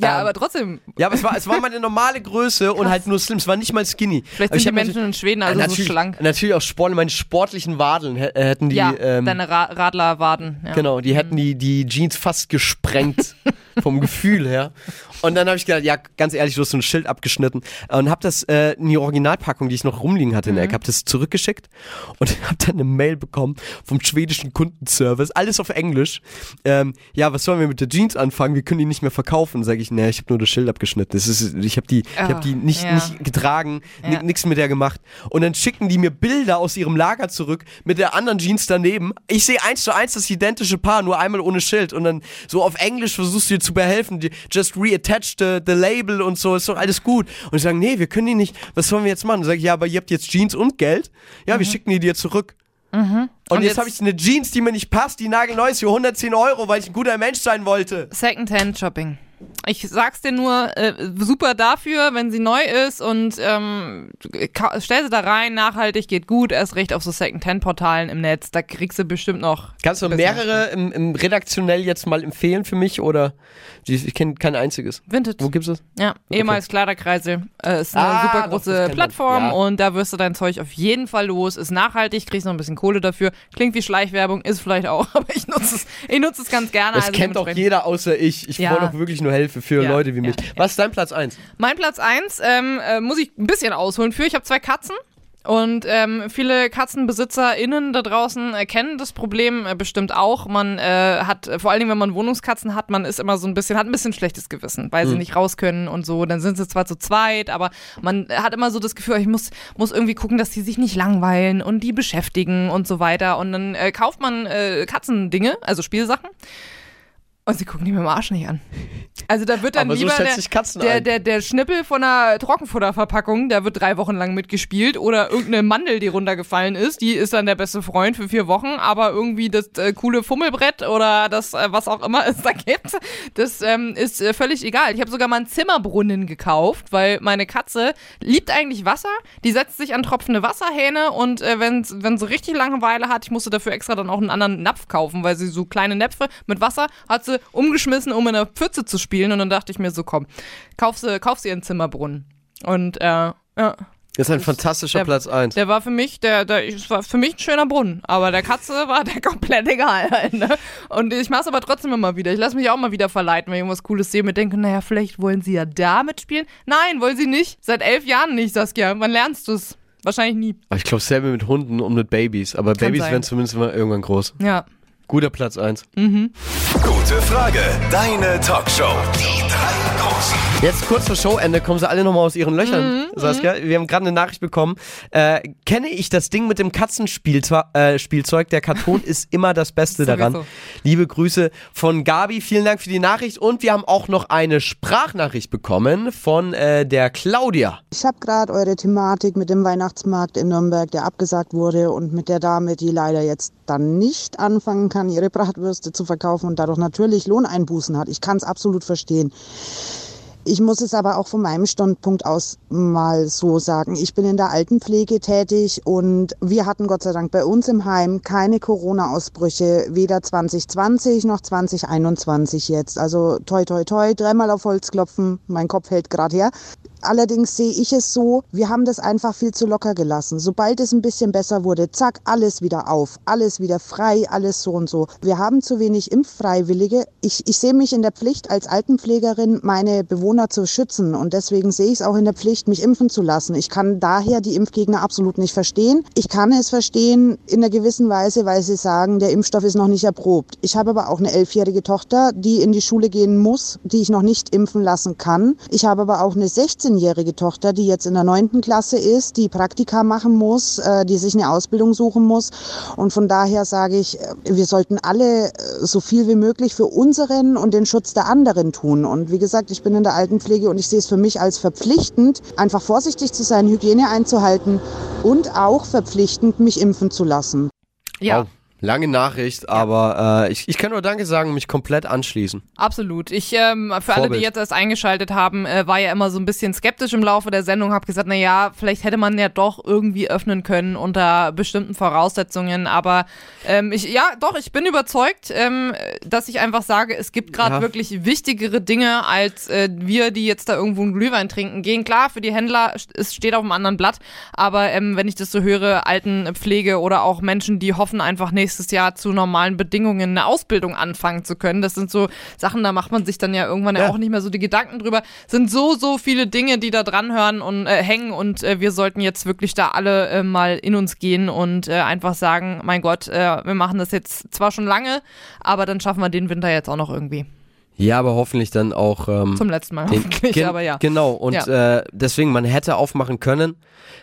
Ja, Ähm, aber trotzdem, Ja, aber es war, es war meine normale Größe und halt nur slim. Es war nicht mal skinny. vielleicht ich sind die Menschen in Schweden also so natürlich, schlank. Natürlich auch Sport, meine sportlichen Wadeln äh, hätten die, ja, ähm, deine Ra Radlerwaden. Ja. genau, die hätten die, die Jeans fast gesprengt vom Gefühl her. Und dann habe ich gedacht, ja, ganz ehrlich, du hast so ein Schild abgeschnitten und habe das äh, in die Originalpackung, die ich noch rumliegen hatte in der Ecke, habe das zurückgeschickt und habe dann eine Mail bekommen vom schwedischen Kundenservice, alles auf Englisch. Ähm, ja, was sollen wir mit der Jeans anfangen? Wir können die nicht mehr verkaufen. Sage ich, nee, ich habe nur das Schild abgeschnitten. Das ist, ich habe die, ich Ah, habe die nicht, ja. nicht getragen, Ja. nichts mit der gemacht. Und dann schicken die mir Bilder aus ihrem Lager zurück mit der anderen Jeans daneben. Ich sehe eins zu eins das identische Paar, nur einmal ohne Schild. Und dann so auf Englisch versuchst du dir zu behelfen. Just reattach the, the label und so, ist doch alles gut. Und sie sagen, nee, wir können die nicht, was sollen wir jetzt machen? Und sag ich, ja, aber ihr habt jetzt Jeans und Geld. Ja, wir schicken die dir zurück. Und, Und jetzt, jetzt- habe ich eine Jeans, die mir nicht passt, die nagelneu ist für 110 Euro, weil ich ein guter Mensch sein wollte. Secondhand-Shopping. Ich sag's dir nur, äh, super dafür, wenn sie neu ist und ähm, stell sie da rein, nachhaltig, geht gut, erst recht auf so Secondhand-Portalen im Netz, da kriegst du bestimmt noch. Kannst du mehrere im, im redaktionell jetzt mal empfehlen für mich oder? Ich kenne kein einziges. Vintage. Wo gibt's das? Ja, ehemals Kleiderkreise. Äh, ist eine Ah, super große. Plattform Ja. und da wirst du dein Zeug auf jeden Fall los. Ist nachhaltig, kriegst noch ein bisschen Kohle dafür. Klingt wie Schleichwerbung, ist vielleicht auch, aber ich nutze es, ich nutze es ganz gerne. Das also kennt doch dementsprechend- jeder außer ich. Ich Ja. wollte doch wirklich nur helfen für Ja, Leute wie mich. ja. Was ist dein Platz 1? Mein Platz 1 ähm, äh, muss ich ein bisschen ausholen für. Ich habe zwei Katzen. Und ähm, viele KatzenbesitzerInnen da draußen äh, kennen das Problem äh, bestimmt auch. Man äh, hat, äh, vor allen Dingen, wenn man Wohnungskatzen hat, man ist immer so ein bisschen, hat ein bisschen schlechtes Gewissen, weil sie nicht raus können und so. Dann sind sie zwar zu zweit, aber man hat immer so das Gefühl, ich muss, muss irgendwie gucken, dass die sich nicht langweilen und die beschäftigen und so weiter. Und dann äh, kauft man äh, Katzendinge, also Spielsachen. Und sie gucken die mit dem Arsch nicht an. Also da wird dann Aber so lieber schätze der, der, der, der Schnippel von einer Trockenfutterverpackung, der wird drei Wochen lang mitgespielt oder irgendeine Mandel, die runtergefallen ist, die ist dann der beste Freund für vier Wochen, aber irgendwie das äh, coole Fummelbrett oder das, äh, was auch immer es da gibt, das ähm, ist äh, völlig egal. Ich habe sogar mal einen Zimmerbrunnen gekauft, weil meine Katze liebt eigentlich Wasser, die setzt sich an tropfende Wasserhähne und äh, wenn, wenn sie richtig Langeweile hat, ich musste dafür extra dann auch einen anderen Napf kaufen, weil sie so kleine Näpfe mit Wasser hat sie umgeschmissen, um in einer Pfütze zu spielen und dann dachte ich mir so, komm, kauf sie, kauf sie ihren Zimmerbrunnen. Und äh, ja. Das ist ein fantastischer der- Platz 1. Der war für mich, der, der, es war für mich ein schöner Brunnen, aber der Katze war der komplett egal. Halt, ne? Und ich mache es aber trotzdem immer wieder. Ich lasse mich auch mal wieder verleiten, wenn ich irgendwas Cooles sehe, mir denke, naja, vielleicht wollen sie ja da mitspielen. Nein, wollen sie nicht. Seit elf Jahren nicht, Saskia. Wann lernst du es? Wahrscheinlich nie. Aber ich glaube selber mit Hunden und mit Babys. Aber Babys sein. werden zumindest mal irgendwann groß. Ja. Guter Platz 1. Gute Frage. Deine Talkshow. Die drei. Jetzt kurz vor Showende kommen sie alle nochmal aus ihren Löchern, Saskia. Wir haben gerade eine Nachricht bekommen. Äh, kenne ich das Ding mit dem Katzenspielzeug? Äh, Spielzeug? Der Karton ist immer das Beste daran. Liebe Grüße von Gabi. Vielen Dank für die Nachricht. Und wir haben auch noch eine Sprachnachricht bekommen von äh, der Claudia. Ich habe gerade eure Thematik mit dem Weihnachtsmarkt in Nürnberg, der abgesagt wurde und mit der Dame, die leider jetzt dann nicht anfangen kann, ihre Bratwürste zu verkaufen und dadurch natürlich Lohneinbußen hat. Ich kann es absolut verstehen. Ich muss es aber auch von meinem Standpunkt aus mal so sagen. Ich bin in der Altenpflege tätig und wir hatten Gott sei Dank bei uns im Heim keine Corona-Ausbrüche, weder 2020 noch 2021 jetzt. Also toi toi toi, dreimal auf Holz klopfen, mein Kopf hält gerade her. Allerdings sehe ich es so, wir haben das einfach viel zu locker gelassen. Sobald es ein bisschen besser wurde, zack, alles wieder auf, alles wieder frei, alles so und so. Wir haben zu wenig Impffreiwillige. Ich, ich sehe mich in der Pflicht als Altenpflegerin, meine Bewohner zu schützen und deswegen sehe ich es auch in der Pflicht, mich impfen zu lassen. Ich kann daher die Impfgegner absolut nicht verstehen. Ich kann es verstehen in einer gewissen Weise, weil sie sagen, der Impfstoff ist noch nicht erprobt. Ich habe aber auch eine elfjährige Tochter, die in die Schule gehen muss, die ich noch nicht impfen lassen kann. Ich habe aber auch eine 16-jährige Tochter, die jetzt in der neunten Klasse ist, die Praktika machen muss, äh, die sich eine Ausbildung suchen muss. Und von daher sage ich, äh, wir sollten alle äh, so viel wie möglich für unseren und den Schutz der anderen tun. Und wie gesagt, ich bin in der Altenpflege und ich sehe es für mich als verpflichtend, einfach vorsichtig zu sein, Hygiene einzuhalten und auch verpflichtend, mich impfen zu lassen. Ja. Wow. Lange Nachricht, aber äh, ich, ich kann nur Danke sagen und mich komplett anschließen. Absolut. Ich, ähm, für alle, die Vorbild. jetzt erst eingeschaltet haben, äh, war ja immer so ein bisschen skeptisch im Laufe der Sendung, habe gesagt, na ja, vielleicht hätte man ja doch irgendwie öffnen können unter bestimmten Voraussetzungen, aber ähm, ich, ja, doch, ich bin überzeugt, ähm, dass ich einfach sage, es gibt gerade Ja. wirklich wichtigere Dinge, als äh, wir, die jetzt da irgendwo einen Glühwein trinken gehen. Klar, für die Händler, es steht auf einem anderen Blatt, aber ähm, wenn ich das so höre, Altenpflege oder auch Menschen, die hoffen einfach nächstes Jahr zu normalen Bedingungen eine Ausbildung anfangen zu können, das sind so Sachen, da macht man sich dann ja irgendwann ja. Auch nicht mehr so die Gedanken drüber. Sind so, so viele Dinge, die da dranhören und äh, hängen und äh, wir sollten jetzt wirklich da alle äh, mal in uns gehen und äh, einfach sagen, mein Gott, äh, wir machen das jetzt zwar schon lange, aber dann schaffen wir den Winter jetzt auch noch irgendwie. Ja, aber hoffentlich dann auch ähm, Zum letzten Mal den- hoffentlich, gen- aber ja. Genau, und Ja. äh, deswegen, man hätte aufmachen können,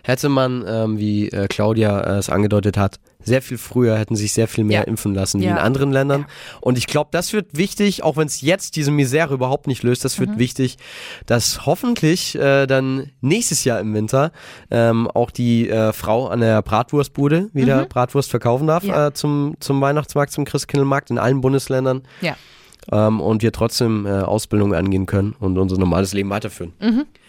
hätte man, ähm, wie äh, Claudia äh, es angedeutet hat, sehr viel früher hätten sich sehr viel mehr Ja. impfen lassen wie Ja. in anderen Ländern. Und ich glaube, das wird wichtig, auch wenn es jetzt diese Misere überhaupt nicht löst, das wird Mhm. wichtig, dass hoffentlich äh, dann nächstes Jahr im Winter ähm, auch die äh, Frau an der Bratwurstbude wieder Bratwurst verkaufen darf Mhm. Äh, zum, zum Weihnachtsmarkt, zum Christkindlmarkt in allen Bundesländern Ja. Ähm, und wir trotzdem äh, Ausbildung angehen können und unser normales Leben weiterführen.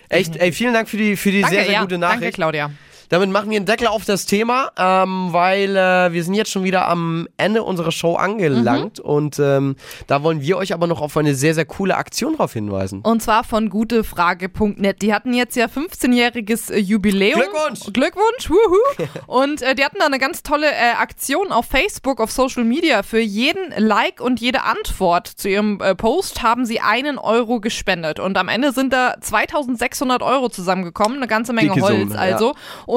Echt, ey, vielen Dank für die, für die Mhm. Danke, sehr, sehr ja. gute Danke, Nachricht. Claudia. Damit machen wir einen Deckel auf das Thema, ähm, weil äh, wir sind jetzt schon wieder am Ende unserer Show angelangt Mhm. und ähm, da wollen wir euch aber noch auf eine sehr, sehr coole Aktion drauf hinweisen. Und zwar von gutefrage.net. Die hatten jetzt ja 15-jähriges äh, Jubiläum. Glückwunsch! Glückwunsch, wuhu! Und äh, die hatten da eine ganz tolle äh, Aktion auf Facebook, auf Social Media. Für jeden Like und jede Antwort zu ihrem äh, Post haben sie einen Euro gespendet. Und am Ende sind da 2600 Euro zusammengekommen, eine ganze Menge Dicke Holz Summe, ja. also.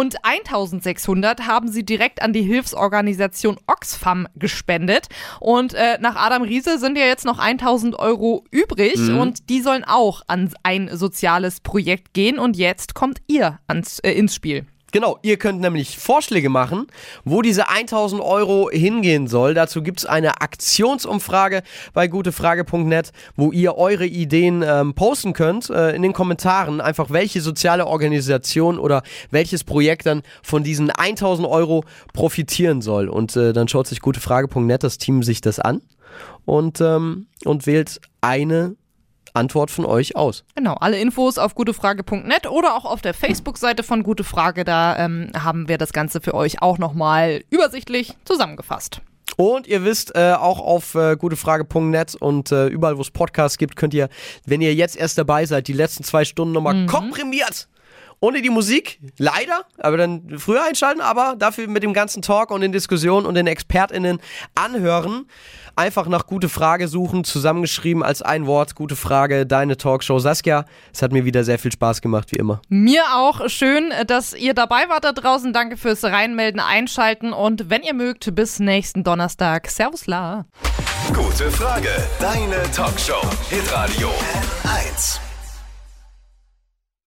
Und 1600 haben sie direkt an die Hilfsorganisation Oxfam gespendet. Und äh, nach Adam Riese sind ja jetzt noch 1000 Euro übrig Mhm. und die sollen auch an ein soziales Projekt gehen. Und jetzt kommt ihr ans, äh, ins Spiel. Genau, ihr könnt nämlich Vorschläge machen, wo diese 1000 Euro hingehen soll. Dazu gibt es eine Aktionsumfrage bei gutefrage.net, wo ihr eure Ideen ähm, posten könnt äh, in den Kommentaren. Einfach welche soziale Organisation oder welches Projekt dann von diesen 1000 Euro profitieren soll. Und äh, dann schaut sich gutefrage.net das Team sich das an und, ähm, und wählt eine Antwort von euch aus. Genau, alle Infos auf gutefrage.net oder auch auf der Facebook-Seite von Gute Frage. Da ähm, haben wir das Ganze für euch auch nochmal übersichtlich zusammengefasst. Und ihr wisst, äh, auch auf äh, gutefrage.net und äh, überall, wo es Podcasts gibt, könnt ihr, wenn ihr jetzt erst dabei seid, die letzten zwei Stunden nochmal komprimiert ohne die Musik, leider, aber dann früher einschalten, aber dafür mit dem ganzen Talk und den Diskussionen und den ExpertInnen anhören. Einfach nach gute Frage suchen, zusammengeschrieben als ein Wort, gute Frage, deine Talkshow. Saskia, es hat mir wieder sehr viel Spaß gemacht, wie immer. Mir auch. Schön, dass ihr dabei wart da draußen. Danke fürs Reinmelden, Einschalten und wenn ihr mögt, bis nächsten Donnerstag. Servus la. Gute Frage, deine Talkshow. Hitradio N1.